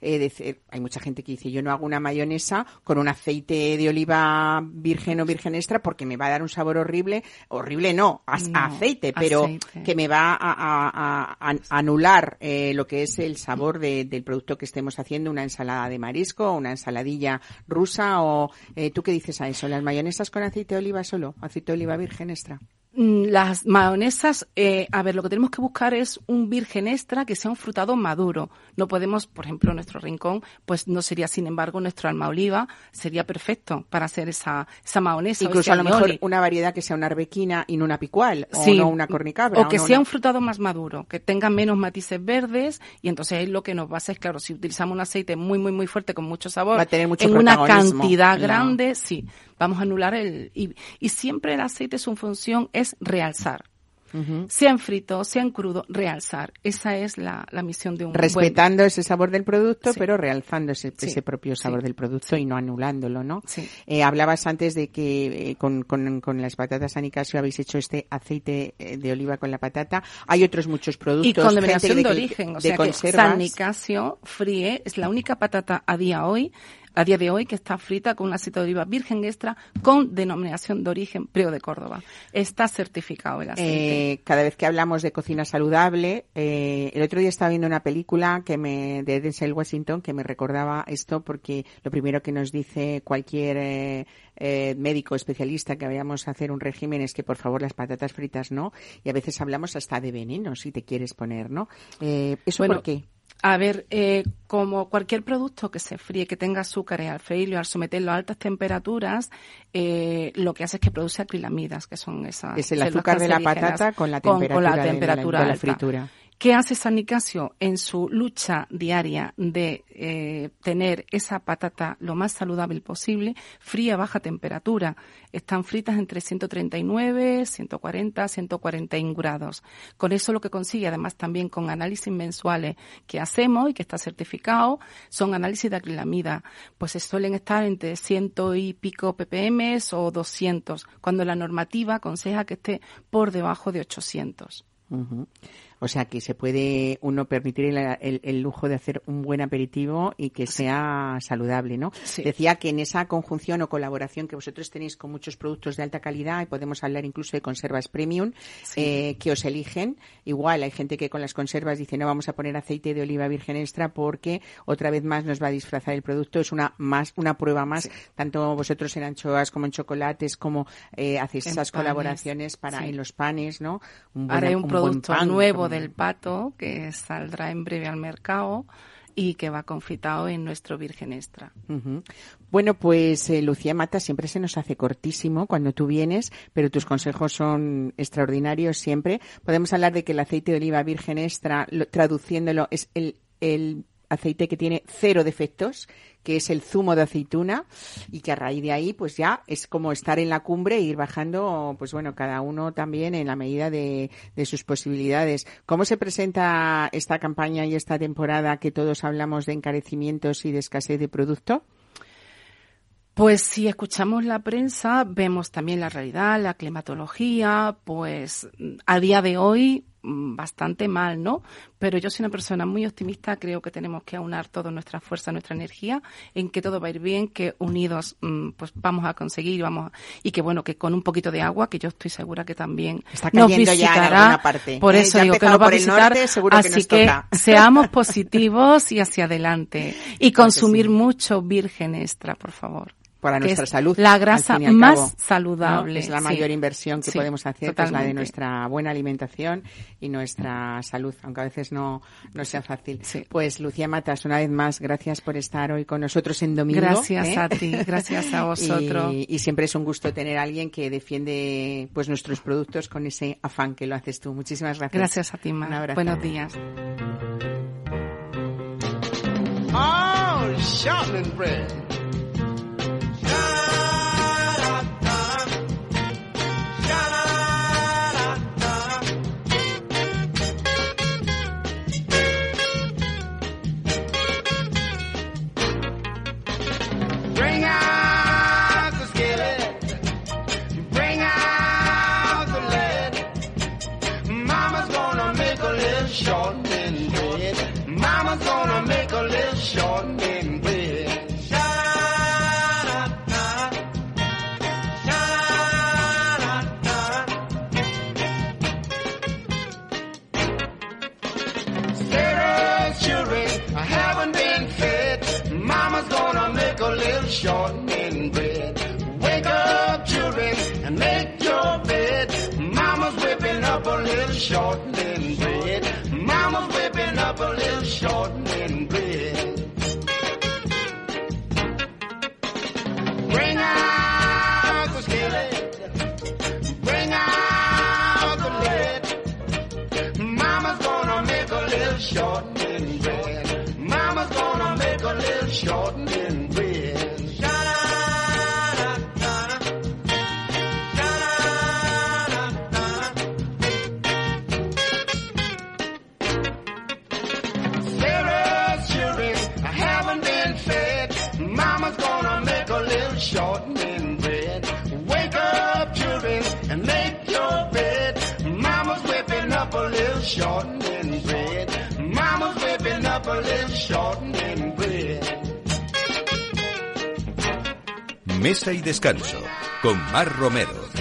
eh, decir- hay mucha gente que dice, yo no hago una mayonesa con un aceite de oliva virgen o virgen extra porque me va a dar un sabor horrible, horrible no, a, No, aceite, pero aceite. que me va a, a- a- a anular eh, lo que es el sabor de- del producto que estemos haciendo, una ensalada de marisco, una ensaladilla rusa o eh, ¿tú qué dices a eso? ¿Las mayonesas con aceite de oliva solo? ¿Aceite de oliva virgen extra? Mm, Las mayonesas, eh, a ver, lo que tenemos que buscar es un virgen extra que sea un frutado maduro. No podemos, por ejemplo, nuestro rincón, pues no sería, sin embargo, nuestro alma oliva sería perfecto para hacer esa, esa mayonesa. o Incluso a lo mejor una variedad que sea una arbequina y no una picual, o Sí, no una cornicabra. O que no sea una- un frutado más maduro, que tenga menos matices verdes y entonces ahí lo que nos pasa es, claro, si utilizamos un aceite muy, muy, muy fuerte con mucho sabor Va a tener mucho en una cantidad No. grande, sí, vamos a anular el... Y, y siempre el aceite su función es realzar. Ujú. Sea en frito, sea en crudo, realzar. Esa es la, la misión de un buen- Respetando ese sabor del producto, Sí. pero realzando ese, Sí, ese propio sabor sí. del producto y no anulándolo, ¿no? Sí. Eh, hablabas antes de que eh, con, con, con las patatas San Nicasio habéis hecho este aceite eh, de oliva con la patata. Hay otros muchos productos. Y con denominación de, que- origen, o de sea que. San Nicasio Frie es la única patata a día hoy a día de hoy que está frita con un aceite de oliva virgen extra con denominación de origen Priego de Córdoba. Está certificado el aceite. Eh, cada vez que hablamos de cocina saludable, eh, el otro día estaba viendo una película que me de Denzel Washington que me recordaba esto porque lo primero que nos dice cualquier eh, eh, médico especialista que vayamos a hacer un régimen es que por favor las patatas fritas no y a veces hablamos hasta de veneno si te quieres poner, ¿no? Eh, ¿Eso Bueno, por qué? A ver, eh, como cualquier producto que se fríe, que tenga azúcares, al freírlo, al someterlo a altas temperaturas, eh, lo que hace es que produce acrilamidas, que son esas Es el azúcar de la patata con la temperatura, con la de la- de fritura. ¿Qué hace San Nicasio en su lucha diaria de eh, tener esa patata lo más saludable posible, fría a baja temperatura? Están fritas entre 139, 140, 141 grados. Con eso lo que consigue, además también con análisis mensuales que hacemos y que está certificado, son análisis de acrilamida. Pues suelen estar entre ciento y pico ppm o 200, cuando la normativa aconseja que esté por debajo de 800. Ujú. O sea que se puede uno permitir el, el- el lujo de hacer un buen aperitivo y que sea saludable, ¿no? Sí. Decía que en esa conjunción o colaboración que vosotros tenéis con muchos productos de alta calidad y podemos hablar incluso de conservas premium Sí. eh, que os eligen. Igual hay gente que con las conservas dice no vamos a poner aceite de oliva virgen extra porque otra vez más nos va a disfrazar el producto. Es una más una prueba más. Tanto vosotros en anchoas como en chocolates como eh, hacéis En esas panes. colaboraciones para en los panes, ¿no? Un Ahora hay buen- un buen producto pan, nuevo del pato que saldrá en breve al mercado y que va confitado en nuestro Virgen Extra. Bueno, pues eh, Lucía Mata, siempre se nos hace cortísimo cuando tú vienes, pero tus consejos son extraordinarios siempre. Podemos hablar de que el aceite de oliva virgen extra, lo- traduciéndolo, es el aceite que tiene cero defectos, que es el zumo de aceituna y que a raíz de ahí pues ya es como estar en la cumbre e ir bajando pues bueno cada uno también en la medida de, de sus posibilidades. ¿Cómo se presenta esta campaña y esta temporada que todos hablamos de encarecimientos y de escasez de producto? Pues si escuchamos la prensa, vemos también la realidad, la climatología, pues a día de hoy bastante mal, ¿no? Pero yo soy una persona muy optimista, creo que tenemos que aunar toda nuestra fuerza, nuestra energía, en que todo va a ir bien, que unidos mm, pues vamos a conseguir, vamos a- y que bueno, que con un poquito de agua, que yo estoy segura que también Está nos ya en visitará, alguna parte, por ¿eh? eso Ya ha digo que nos va a por visitar, norte, seguro que así que [LAUGHS] seamos positivos y hacia adelante y consumir sí. mucho virgen extra, por favor para que nuestra es salud. La al grasa fin y al más cabo, ¿no? saludable. Es la sí. mayor inversión que Sí, podemos hacer, que es la de nuestra buena alimentación y nuestra salud, aunque a veces no, no sea fácil. Sí. Pues Lucía Matas, una vez más, gracias por estar hoy con nosotros en domingo. Gracias ¿eh? a ti, gracias a [LAUGHS] vosotros. Y, y siempre es un gusto tener a alguien que defiende pues nuestros productos con ese afán que lo haces tú. Muchísimas gracias. Gracias a ti, Mar. Un abrazo. Buenos días. Oh, Descanso con Mar Romero.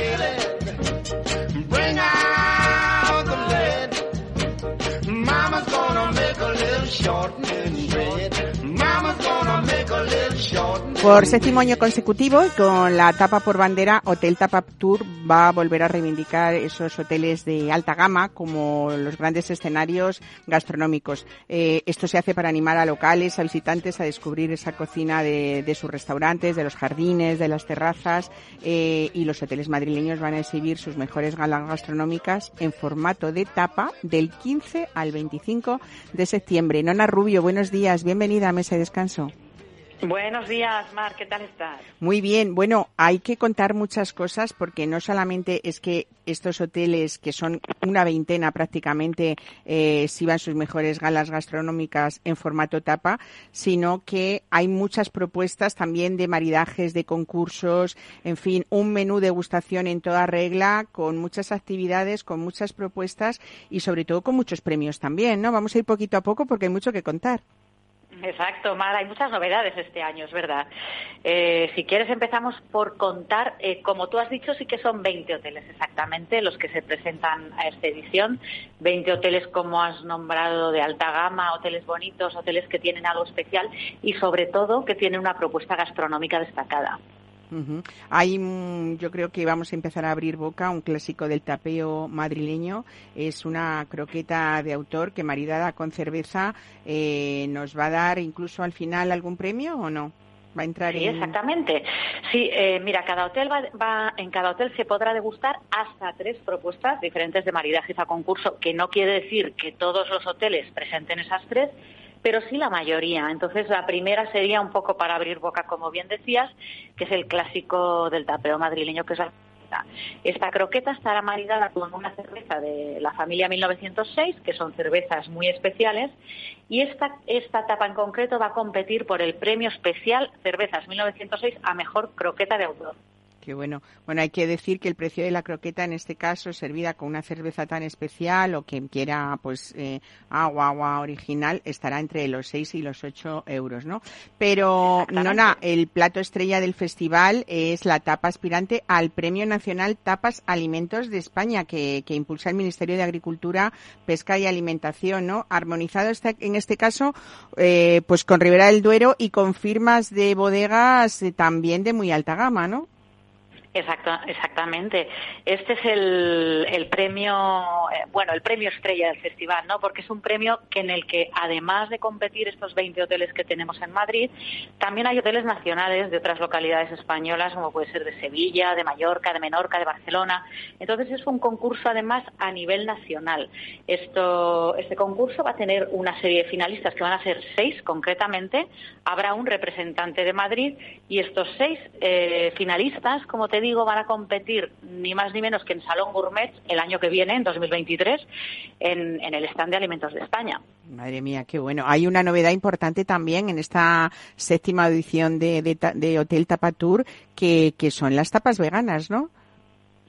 Por séptimo año consecutivo, y con la tapa por bandera, Hotel Tapa Tour va a volver a reivindicar esos hoteles de alta gama como los grandes escenarios gastronómicos. Eh, esto se hace para animar a locales, a visitantes a descubrir esa cocina de, de sus restaurantes, de los jardines, de las terrazas eh, y los hoteles madrileños van a exhibir sus mejores galas gastronómicas en formato de tapa del 15 al 25 de septiembre. Nona Rubio, buenos días, bienvenida a Mesa de Descanso. Buenos días, Mar, ¿qué tal estás? Muy bien, bueno, hay que contar muchas cosas porque no solamente es que estos hoteles, que son una veintena prácticamente, eh, exhiban sus mejores galas gastronómicas en formato tapa, sino que hay muchas propuestas también de maridajes, de concursos, en fin, un menú degustación en toda regla, con muchas actividades, con muchas propuestas y sobre todo con muchos premios también, ¿no? Vamos a ir poquito a poco porque hay mucho que contar. Exacto, Mar, hay muchas novedades este año, es verdad. Eh, si quieres empezamos por contar, eh, como tú has dicho, sí que son 20 hoteles exactamente los que se presentan a esta edición. 20 hoteles, como has nombrado, de alta gama, hoteles bonitos, hoteles que tienen algo especial y sobre todo que tienen una propuesta gastronómica destacada. Ujú. Hay, mm, yo creo que vamos a empezar a abrir boca, un clásico del tapeo madrileño. Es una croqueta de autor que maridada con cerveza eh, nos va a dar incluso al final algún premio o no? Va a entrar Sí, en... exactamente. Sí, eh, mira, cada hotel va, va- en cada hotel se podrá degustar hasta tres propuestas diferentes de maridajes a concurso, que no quiere decir que todos los hoteles presenten esas tres, pero sí la mayoría. Entonces, la primera sería un poco para abrir boca, como bien decías, que es el clásico del tapeo madrileño, que es la. Esta croqueta estará maridada con una cerveza de la familia 1906, que son cervezas muy especiales, y esta, esta tapa en concreto va a competir por el premio especial Cervezas 1906 a mejor croqueta de autor. Qué bueno. Bueno, hay que decir que el precio de la croqueta en este caso, servida con una cerveza tan especial o quien quiera, pues, eh, agua, agua original, estará entre los 6 y los 8 euros, ¿no? Pero. Nona, el plato estrella del festival es la tapa aspirante al Premio Nacional Tapas Alimentos de España, que, que impulsa el Ministerio de Agricultura, Pesca y Alimentación, ¿no? Armonizado en este caso, eh, pues con Ribera del Duero y con firmas de bodegas eh, también de muy alta gama, ¿no? Exacto, exactamente. Este es el, premio, eh, bueno, el premio estrella del festival, ¿no? Porque es un premio que en el que, además de competir estos 20 hoteles que tenemos en Madrid, también hay hoteles nacionales de otras localidades españolas, como puede ser de Sevilla, de Mallorca, de Menorca, de Barcelona. Entonces es un concurso, además, a nivel nacional. Esto, este concurso va a tener una serie de finalistas que van a ser seis, concretamente. Habrá un representante de Madrid y estos seis eh, finalistas, como te digo, van a competir ni más ni menos que en Salón Gourmet el año que viene, en 2023, en, en el stand de alimentos de España. Madre mía, qué bueno. Hay una novedad importante también en esta séptima edición de, de, de Hotel Tapatur, que, que son las tapas veganas, ¿no?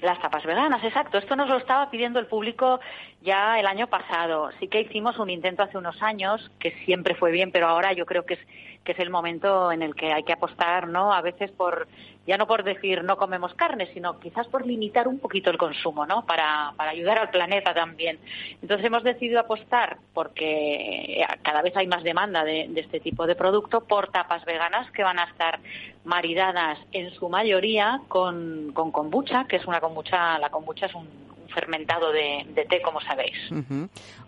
Las tapas veganas, exacto. Esto nos lo estaba pidiendo el público ya el año pasado. Sí que hicimos un intento hace unos años, que siempre fue bien, pero ahora yo creo que es que es el momento en el que hay que apostar, ¿no? A veces por ya no por decir no comemos carne, sino quizás por limitar un poquito el consumo, ¿no? Para, para ayudar al planeta también. Entonces hemos decidido apostar porque cada vez hay más demanda de, este tipo de producto por tapas veganas que van a estar maridadas en su mayoría con, con kombucha, que es una la kombucha es un, un fermentado de, de té, como sabéis.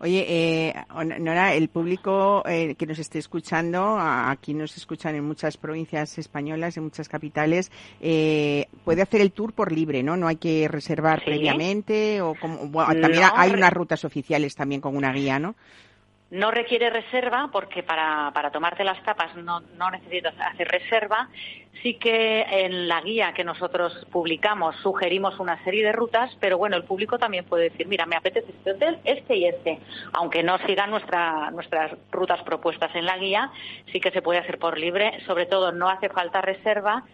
Oye, eh, Nora, el público eh, que nos esté escuchando, aquí nos escuchan en muchas provincias españolas, en muchas capitales, eh, puede hacer el tour por libre, ¿no? No hay que reservar Sí. previamente o como, bueno, también No, hay unas rutas oficiales también con una guía, ¿no? No requiere reserva porque para, para tomarte las tapas no, no necesitas hacer reserva. Sí que en la guía que nosotros publicamos sugerimos una serie de rutas, pero bueno, el público también puede decir, mira, me apetece este hotel, este y este. Aunque no sigan nuestra, nuestras rutas propuestas en la guía, sí que se puede hacer por libre. Sobre todo, no hace falta reserva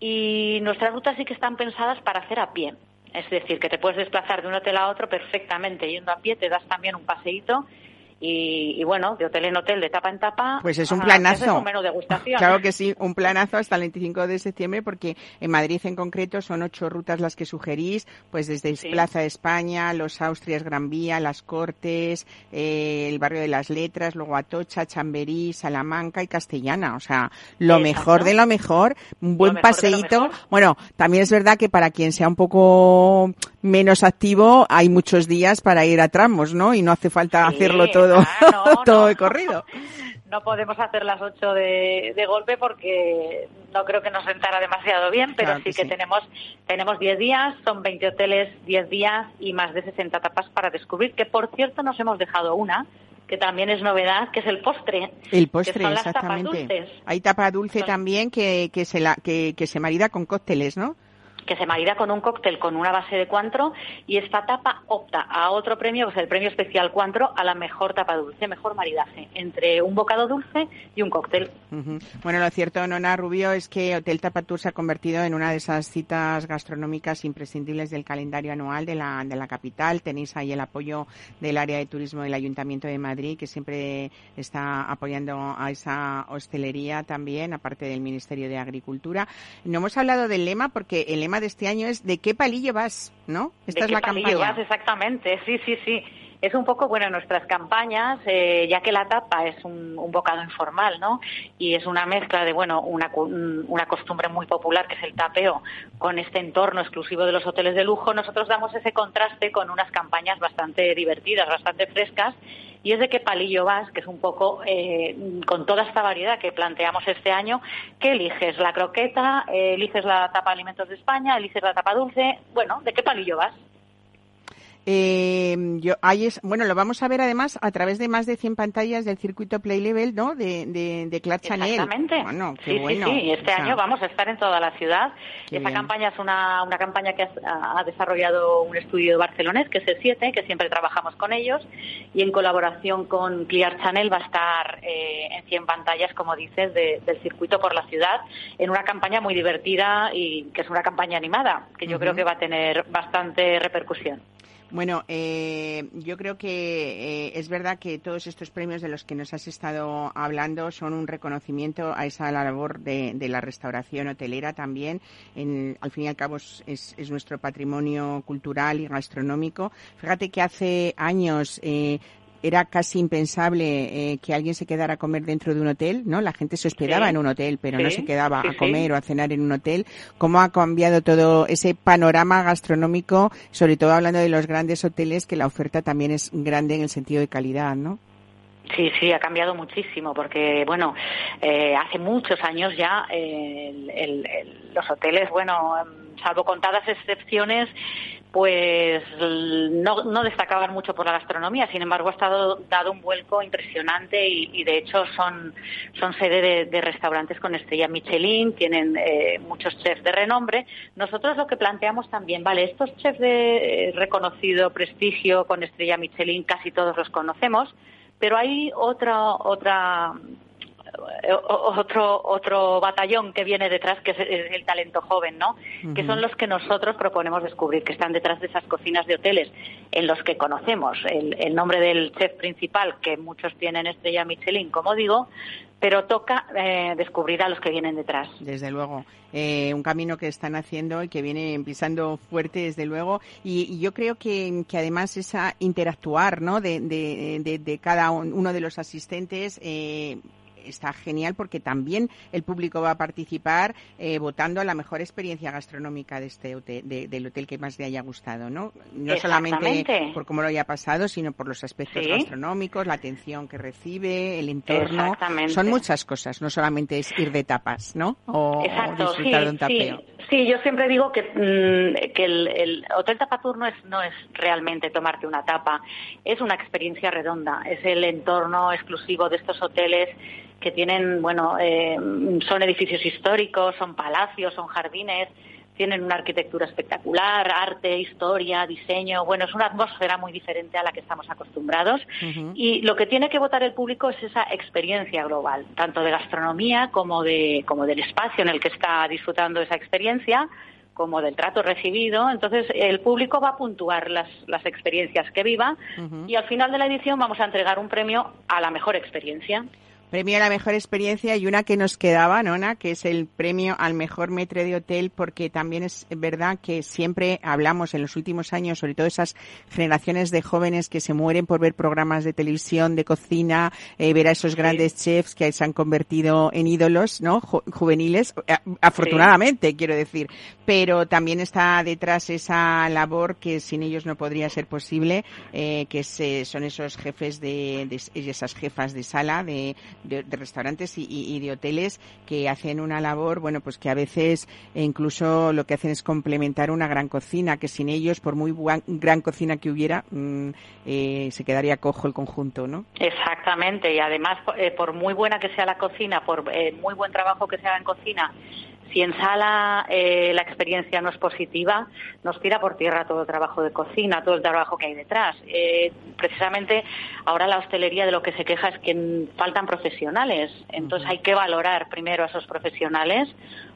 y nuestras rutas sí que están pensadas para hacer a pie. Es decir, que te puedes desplazar de un hotel a otro perfectamente yendo a pie, te das también un paseíto y, y bueno, de hotel en hotel, de tapa en tapa. Pues es un planazo. es un menú degustación. Claro que sí, un planazo hasta el 25 de septiembre porque en Madrid en concreto son ocho rutas las que sugerís, pues desde Sí. Plaza de España, Los Austrias, Gran Vía, Las Cortes, eh, el barrio de las Letras, luego Atocha, Chamberí, Salamanca y Castellana. O sea, lo Exacto. mejor de lo mejor, un buen paseíto. Bueno, también es verdad que para quien sea un poco menos activo hay muchos días para ir a tramos, ¿no? Y no hace falta Sí, hacerlo todo, ah, no, [LAUGHS] todo no. de corrido. No podemos hacer las ocho de, de golpe porque no creo que nos sentara demasiado bien, pero Claro sí que que, sí. tenemos tenemos 10 días, son 20 hoteles, 10 días y más de 60 tapas para descubrir, que por cierto nos hemos dejado una, que también es novedad, que es el postre. El que postre, son las tapas exactamente. dulces. Hay tapa dulce Son- también que, que, se la, que, que se marida con cócteles, ¿no? Que se marida con un cóctel con una base de cuantro y esta tapa opta a otro premio, que es el premio especial cuantro, a la mejor tapa dulce, mejor maridaje entre un bocado dulce y un cóctel. Ujú. Bueno, lo cierto, Nona Rubio, es que Hotel Tapatur se ha convertido en una de esas citas gastronómicas imprescindibles del calendario anual de la, de la capital. Tenéis ahí el apoyo del área de turismo del Ayuntamiento de Madrid, que siempre está apoyando a esa hostelería también, aparte del Ministerio de Agricultura. No hemos hablado del lema, porque el lema de este año es ¿de qué palillo vas? ¿No? Esta ¿De es qué la palillo campaña. vas? Exactamente, sí, sí, sí. Es un poco, bueno, nuestras campañas, eh, ya que la tapa es un, bocado informal, ¿no? Y es una mezcla de, bueno, una, una costumbre muy popular que es el tapeo con este entorno exclusivo de los hoteles de lujo, nosotros damos ese contraste con unas campañas bastante divertidas, bastante frescas. Y es de qué palillo vas, que es un poco, eh, con toda esta variedad que planteamos este año, que eliges la croqueta, eh, eliges la tapa alimentos de España, eliges la tapa dulce, bueno, ¿de qué palillo vas? Eh, yo, ahí es, bueno, lo vamos a ver además a través de más de 100 pantallas del circuito Play Level, ¿no? De, de, de Clark Channel. Exactamente. Bueno, qué sí, bueno. sí, sí. Este O sea, año vamos a estar en toda la ciudad. Bien. campaña es una, una campaña que ha, ha desarrollado un estudio barcelonés, que es el 7, que siempre trabajamos con ellos, y en colaboración con Clear Channel va a estar eh, en 100 pantallas, como dices, de- del circuito por la ciudad, en una campaña muy divertida y que es una campaña animada, que yo creo que va a tener bastante repercusión. Bueno, eh, yo creo que eh, es verdad que todos estos premios de los que nos has estado hablando son un reconocimiento a esa labor de, de la restauración hotelera también. En- al fin y al cabo es, es- es nuestro patrimonio cultural y gastronómico. Fíjate que hace años eh, era casi impensable eh, que alguien se quedara a comer dentro de un hotel, ¿no? La gente se hospedaba Sí, en un hotel, pero no se quedaba sí, a comer o a cenar en un hotel. ¿Cómo ha cambiado todo ese panorama gastronómico, sobre todo hablando de los grandes hoteles, que la oferta también es grande en el sentido de calidad, ¿no? Sí, sí, ha cambiado muchísimo porque, bueno, eh, hace muchos años ya eh, el- el- el- los hoteles, bueno, em, salvo contadas excepciones, pues no, destacaban mucho por la gastronomía. Sin embargo, ha estado dado un vuelco impresionante y, de hecho son, son sede de, restaurantes con estrella Michelin, tienen eh, muchos chefs de renombre. Nosotros lo que planteamos también, vale, estos chefs de eh, reconocido prestigio con estrella Michelin casi todos los conocemos, pero hay otra otra otro otro batallón que viene detrás que es el, talento joven, ¿no? Que son los que nosotros proponemos descubrir, que están detrás de esas cocinas de hoteles en los que conocemos el, el nombre del chef principal, que muchos tienen estrella Michelin, como digo, pero toca eh, descubrir a los que vienen detrás. Desde luego, eh, un camino que están haciendo y que viene pisando fuerte, desde luego. Y, y yo creo que, que además esa interactuar, ¿no? De, de, de, de cada un- uno de los asistentes. Eh, Está genial porque también el público va a participar eh, votando a la mejor experiencia gastronómica de este hotel, de- del hotel que más le haya gustado, ¿no? No solamente por cómo lo haya pasado, sino por los aspectos Sí. gastronómicos, la atención que recibe, el entorno. Exactamente. Son muchas cosas, no solamente es ir de tapas, ¿no? O, Exacto, disfrutar sí, de un tapeo. sí, sí, yo siempre digo que, mm, que el, el Hotel Tapatur no es, no es realmente tomarte una tapa, es una experiencia redonda, es el entorno exclusivo de estos hoteles que tienen, bueno, eh, son edificios históricos, son palacios, son jardines, tienen una arquitectura espectacular, arte, historia, diseño, bueno, es una atmósfera muy diferente a la que estamos acostumbrados. Y lo que tiene que votar el público es esa experiencia global, tanto de gastronomía como, de, como del espacio en el que está disfrutando esa experiencia, como del trato recibido. Entonces, el público va a puntuar las, las experiencias que viva y al final de la edición vamos a entregar un premio a la mejor experiencia. Premio a la mejor experiencia y una que nos quedaba, Nona, que es el premio al mejor metro de hotel, porque también es verdad que siempre hablamos en los últimos años, sobre todo esas generaciones de jóvenes que se mueren por ver programas de televisión, de cocina, eh, ver a esos grandes chefs que se han convertido en ídolos, ¿no? Ju- juveniles, eh, afortunadamente, quiero decir. Pero también está detrás esa labor que sin ellos no podría ser posible, eh, que es, eh, son esos jefes de, de- esas jefas de sala, de, de, restaurantes y, de hoteles que hacen una labor, bueno, pues que a veces eh, incluso lo que hacen es complementar una gran cocina, que sin ellos, por muy gran cocina que hubiera, mm, eh, se quedaría cojo el conjunto, ¿no? Exactamente, y además, eh, por muy buena que sea la cocina, por eh, muy buen trabajo que se haga en cocina, si en sala eh, la experiencia no es positiva, nos tira por tierra todo el trabajo de cocina, todo el trabajo que hay detrás. Eh, precisamente ahora la hostelería de lo que se queja es que faltan profesionales, entonces hay que valorar primero a esos profesionales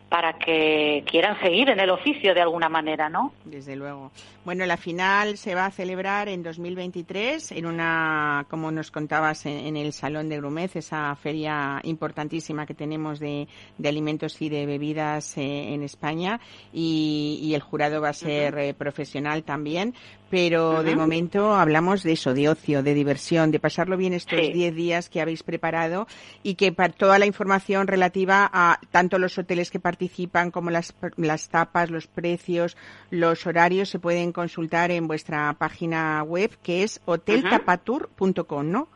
para que quieran seguir en el oficio de alguna manera, ¿no? Desde luego. Bueno, la final se va a celebrar en 2023 en una, como nos contabas, en, en el Salón de Grumez, esa feria importantísima que tenemos de, de alimentos y de bebidas eh, en España. Y, y el jurado va a ser eh, profesional también. Pero de momento hablamos de eso, de ocio, de diversión, de pasarlo bien estos Sí. 10 días que habéis preparado y que para toda la información relativa a tanto los hoteles que participan como las, las tapas, los precios, los horarios se pueden consultar en vuestra página web que es hoteltapatur.com, ¿no?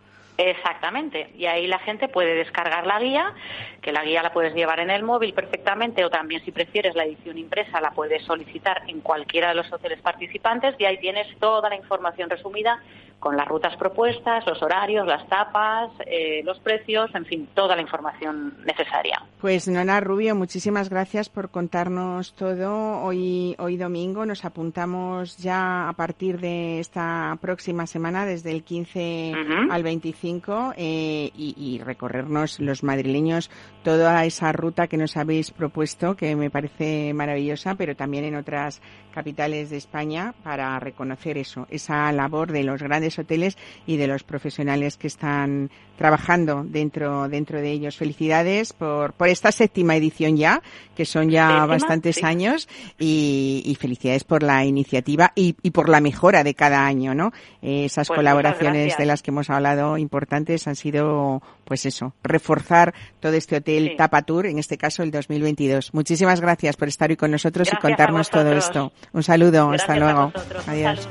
Exactamente. Y ahí la gente puede descargar la guía, que la guía la puedes llevar en el móvil perfectamente, o también si prefieres la edición impresa la puedes solicitar en cualquiera de los hoteles participantes y ahí tienes toda la información resumida con las rutas propuestas, los horarios, las tapas, eh, los precios, en fin, toda la información necesaria. Pues Nona Rubio, muchísimas gracias por contarnos todo hoy, hoy domingo. Nos apuntamos ya a partir de esta próxima semana, desde el 15 Ujú. al 25, eh, y, y recorrernos los madrileños toda esa ruta que nos habéis propuesto, que me parece maravillosa, pero también en otras capitales de España para reconocer eso, esa labor de los grandes hoteles y de los profesionales que están trabajando dentro dentro de ellos. Felicidades por, por esta séptima edición ya, que son ya Séptima, bastantes sí. años, y, y felicidades por la iniciativa y, y por la mejora de cada año, ¿no? Eh, esas Pues colaboraciones de las que hemos hablado importantes han sido, pues eso, reforzar todo este hotel Sí. Tapatur, en este caso el 2022. Muchísimas gracias por estar hoy con nosotros y Gracias contarnos todo esto. Un saludo, Gracias hasta luego. Adiós.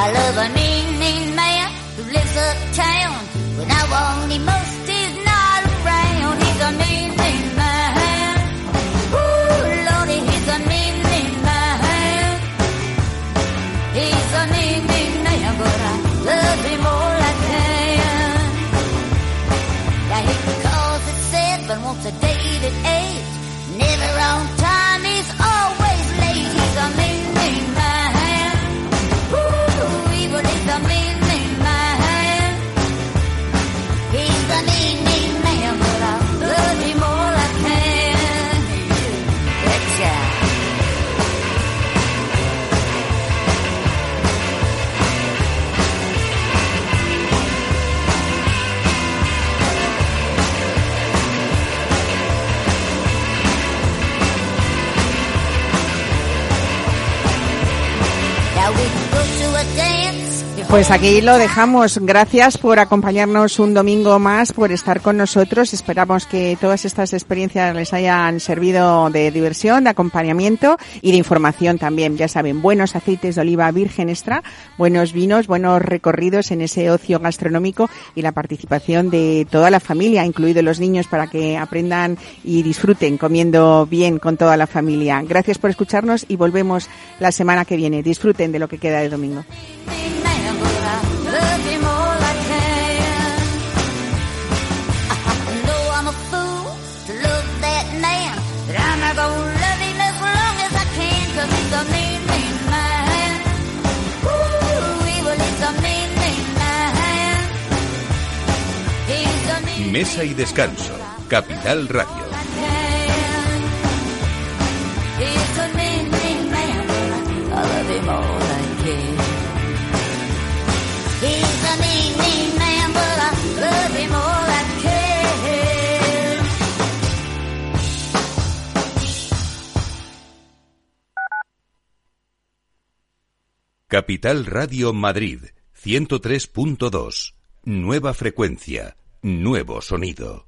I love a mean, family Pues aquí lo dejamos. Gracias por acompañarnos un domingo más, por estar con nosotros. Esperamos que todas estas experiencias les hayan servido de diversión, de acompañamiento y de información también. Ya saben, buenos aceites de oliva virgen extra, buenos vinos, buenos recorridos en ese ocio gastronómico y la participación de toda la familia, incluidos los niños, para que aprendan y disfruten comiendo bien con toda la familia. Gracias por escucharnos y volvemos la semana que viene. Disfruten de lo que queda de domingo. Mesa y Descanso, Capital Radio. Capital Radio Madrid, 103.2. Nueva frecuencia nuevo sonido.